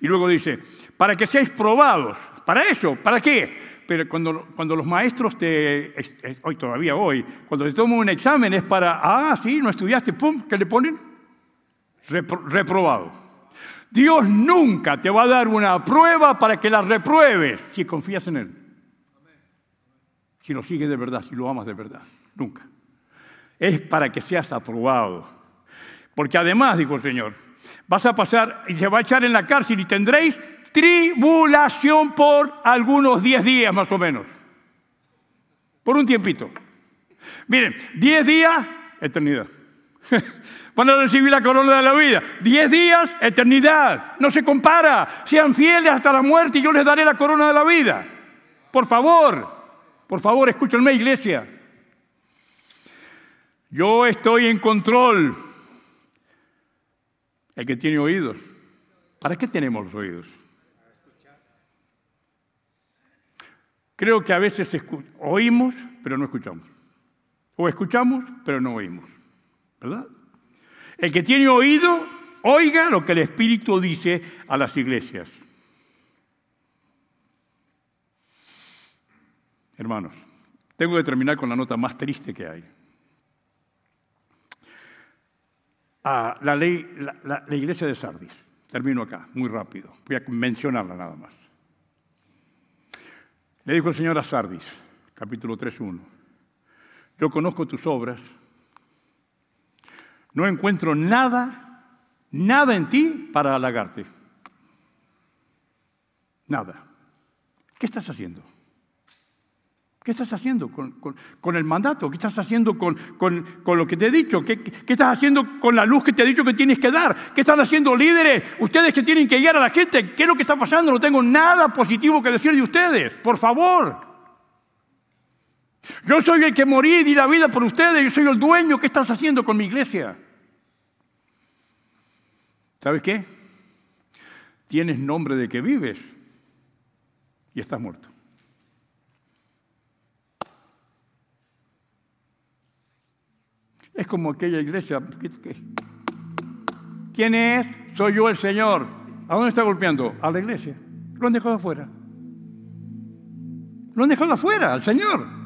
Y luego dice, para que seáis probados. ¿Para eso? ¿Para qué? pero cuando, cuando los maestros te, hoy todavía hoy, cuando te toman un examen es para, ah, sí, no estudiaste, pum, ¿qué le ponen? reprobado. Dios nunca te va a dar una prueba para que la repruebes si confías en Él. Si lo sigues de verdad, si lo amas de verdad. Nunca. Es para que seas aprobado. Porque además, dijo el Señor, vas a pasar y se va a echar en la cárcel y tendréis tribulación por algunos 10 días más o menos. Por un tiempito. Miren, 10 días, eternidad. Van a recibir la corona de la vida. 10 días, eternidad. No se compara. Sean fieles hasta la muerte y yo les daré la corona de la vida. Por favor, por favor, escúchenme, iglesia. Yo estoy en control. El que tiene oídos. ¿Para qué tenemos los oídos? Creo que a veces oímos, pero no escuchamos. O escuchamos, pero no oímos. ¿Verdad? El que tiene oído, oiga lo que el Espíritu dice a las iglesias. Hermanos, tengo que terminar con la nota más triste que hay. Ah, la, ley, la iglesia de Sardis. Termino acá, muy rápido. Voy a mencionarla nada más. Le dijo el Señor a Sardis, capítulo 3.1, yo conozco tus obras, no encuentro nada, nada en ti para halagarte. Nada. ¿Qué estás haciendo? ¿Qué estás haciendo con, el mandato? ¿Qué estás haciendo con, lo que te he dicho? ¿Qué, ¿Qué, estás haciendo con la luz que te he dicho que tienes que dar? ¿Qué están haciendo líderes? Ustedes que tienen que guiar a la gente. ¿Qué es lo que está pasando? No tengo nada positivo que decir de ustedes. Por favor. Yo soy el que morí y di la vida por ustedes. Yo soy el dueño. ¿Qué estás haciendo con mi iglesia? ¿Sabes qué? Tienes nombre de que vives y estás muerto. Es como aquella iglesia. ¿Quién es? Soy yo el Señor. ¿A dónde está golpeando? A la iglesia. Lo han dejado afuera. Lo han dejado afuera, al Señor.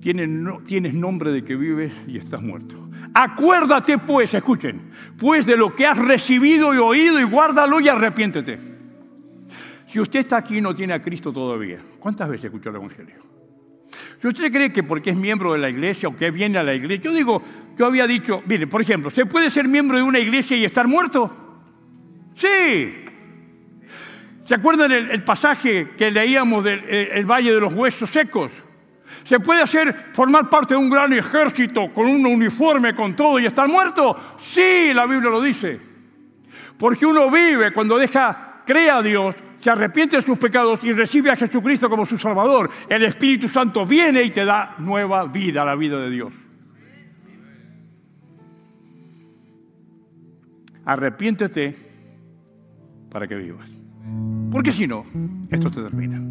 Tienes, nombre de que vives y estás muerto. Acuérdate pues, escuchen, pues de lo que has recibido y oído y guárdalo y arrepiéntete. Si usted está aquí y no tiene a Cristo todavía, ¿cuántas veces escuchó el Evangelio? Si usted cree que porque es miembro de la iglesia o que viene a la iglesia, yo digo, yo había dicho, mire, por ejemplo, ¿se puede ser miembro de una iglesia y estar muerto? Sí. ¿Se acuerdan el, pasaje que leíamos del el Valle de los Huesos Secos? ¿Se puede hacer formar parte de un gran ejército con un uniforme, con todo y estar muerto? Sí, la Biblia lo dice. Porque uno vive cuando deja, crea a Dios, se arrepiente de sus pecados y recibe a Jesucristo como su Salvador, el Espíritu Santo viene y te da nueva vida, la vida de Dios. Arrepiéntete para que vivas. Porque si no, esto te termina.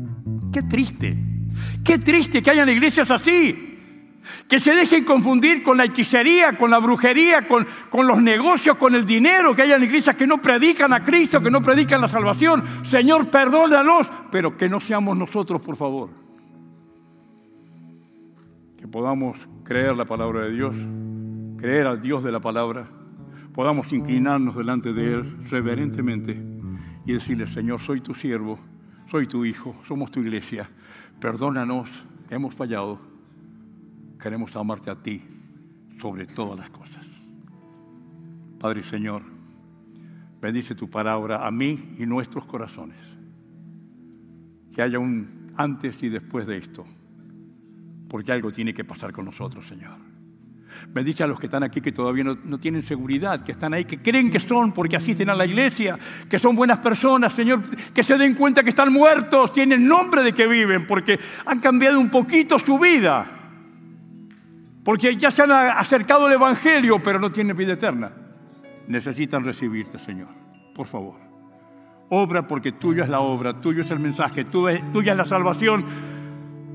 Qué triste. Qué triste que hayan iglesias así. Que se dejen confundir con la hechicería, con la brujería, con, con los negocios, con el dinero, que hayan iglesias que no predican a Cristo, que no predican la salvación. Señor, perdónalos, pero que no seamos nosotros, por favor. Que podamos creer la palabra de Dios, creer al Dios de la palabra, podamos inclinarnos delante de Él reverentemente y decirle, Señor, soy tu siervo, soy tu hijo, somos tu iglesia, perdónanos, hemos fallado, queremos amarte a ti sobre todas las cosas. Padre y Señor, bendice tu palabra a mí y nuestros corazones. Que haya un antes y después de esto, porque algo tiene que pasar con nosotros, Señor. Bendice a los que están aquí que todavía no, no, tienen seguridad, que están ahí, que creen que son porque asisten a la iglesia, que son buenas personas, Señor, que se den cuenta que están muertos, tienen nombre de que viven, porque han cambiado un poquito su vida, porque ya se han acercado al Evangelio, pero no tienen vida eterna. Necesitan recibirte, Señor, por favor. Obra porque tuya es la obra, tuyo es el mensaje, tuya es la salvación.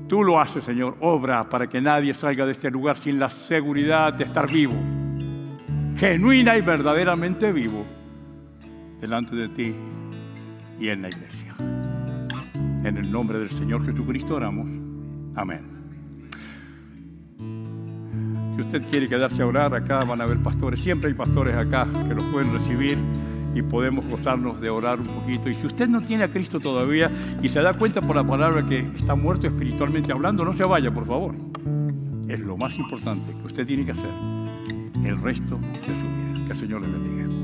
Tú lo haces, Señor. Obra para que nadie salga de este lugar sin la seguridad de estar vivo. Genuina y verdaderamente vivo delante de ti y en la iglesia. En el nombre del Señor Jesucristo oramos. Amén. Si usted quiere quedarse a orar, acá van a haber pastores. Siempre hay pastores acá que los pueden recibir y podemos gozarnos de orar un poquito. Y si usted no tiene a Cristo todavía y se da cuenta por la palabra que está muerto espiritualmente hablando, no se vaya, por favor. Es lo más importante que usted tiene que hacer el resto de su vida. Que el Señor le bendiga.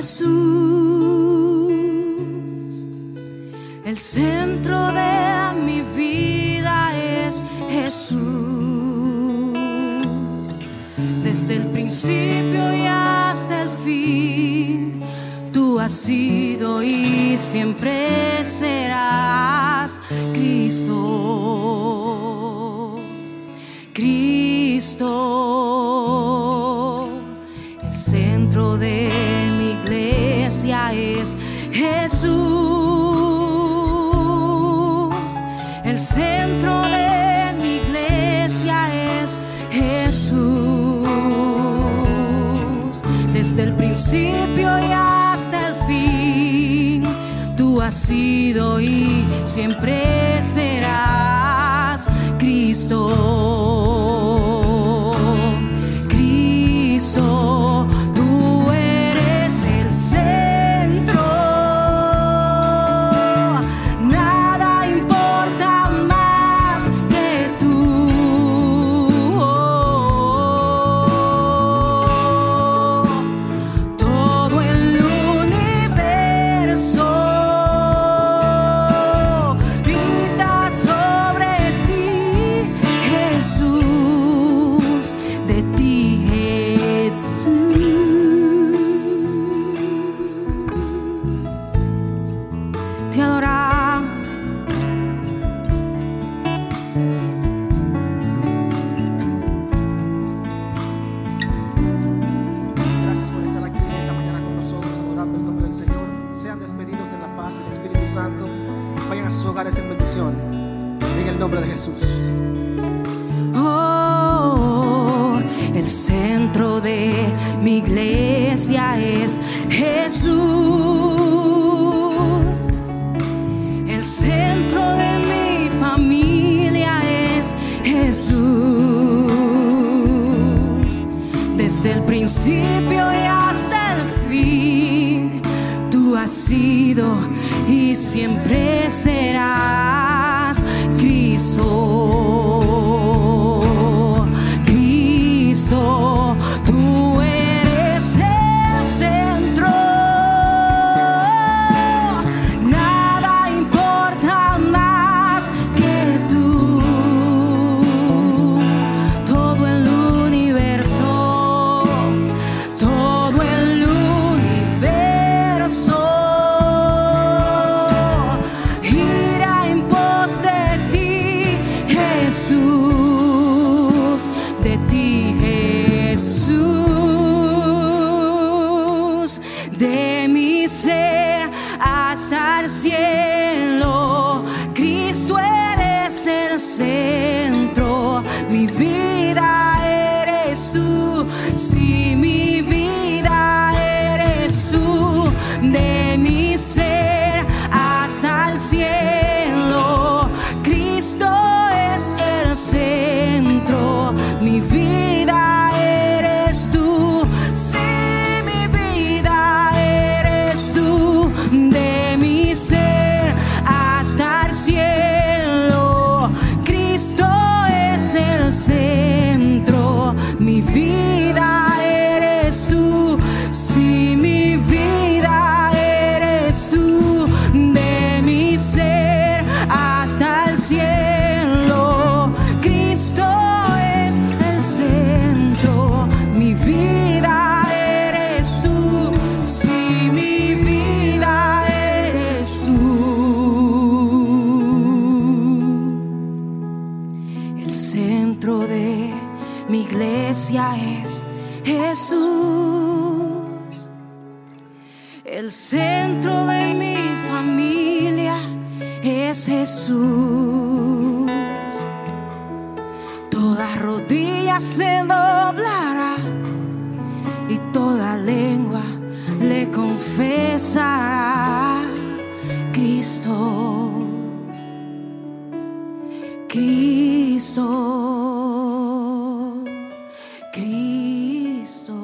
Jesús. El centro de mi vida es Jesús. Desde el principio y hasta el fin, tú has sido y siempre serás Cristo. Cristo. Sido y siempre serás Cristo. Jesús. Desde el principio y hasta el fin, tú has sido y siempre serás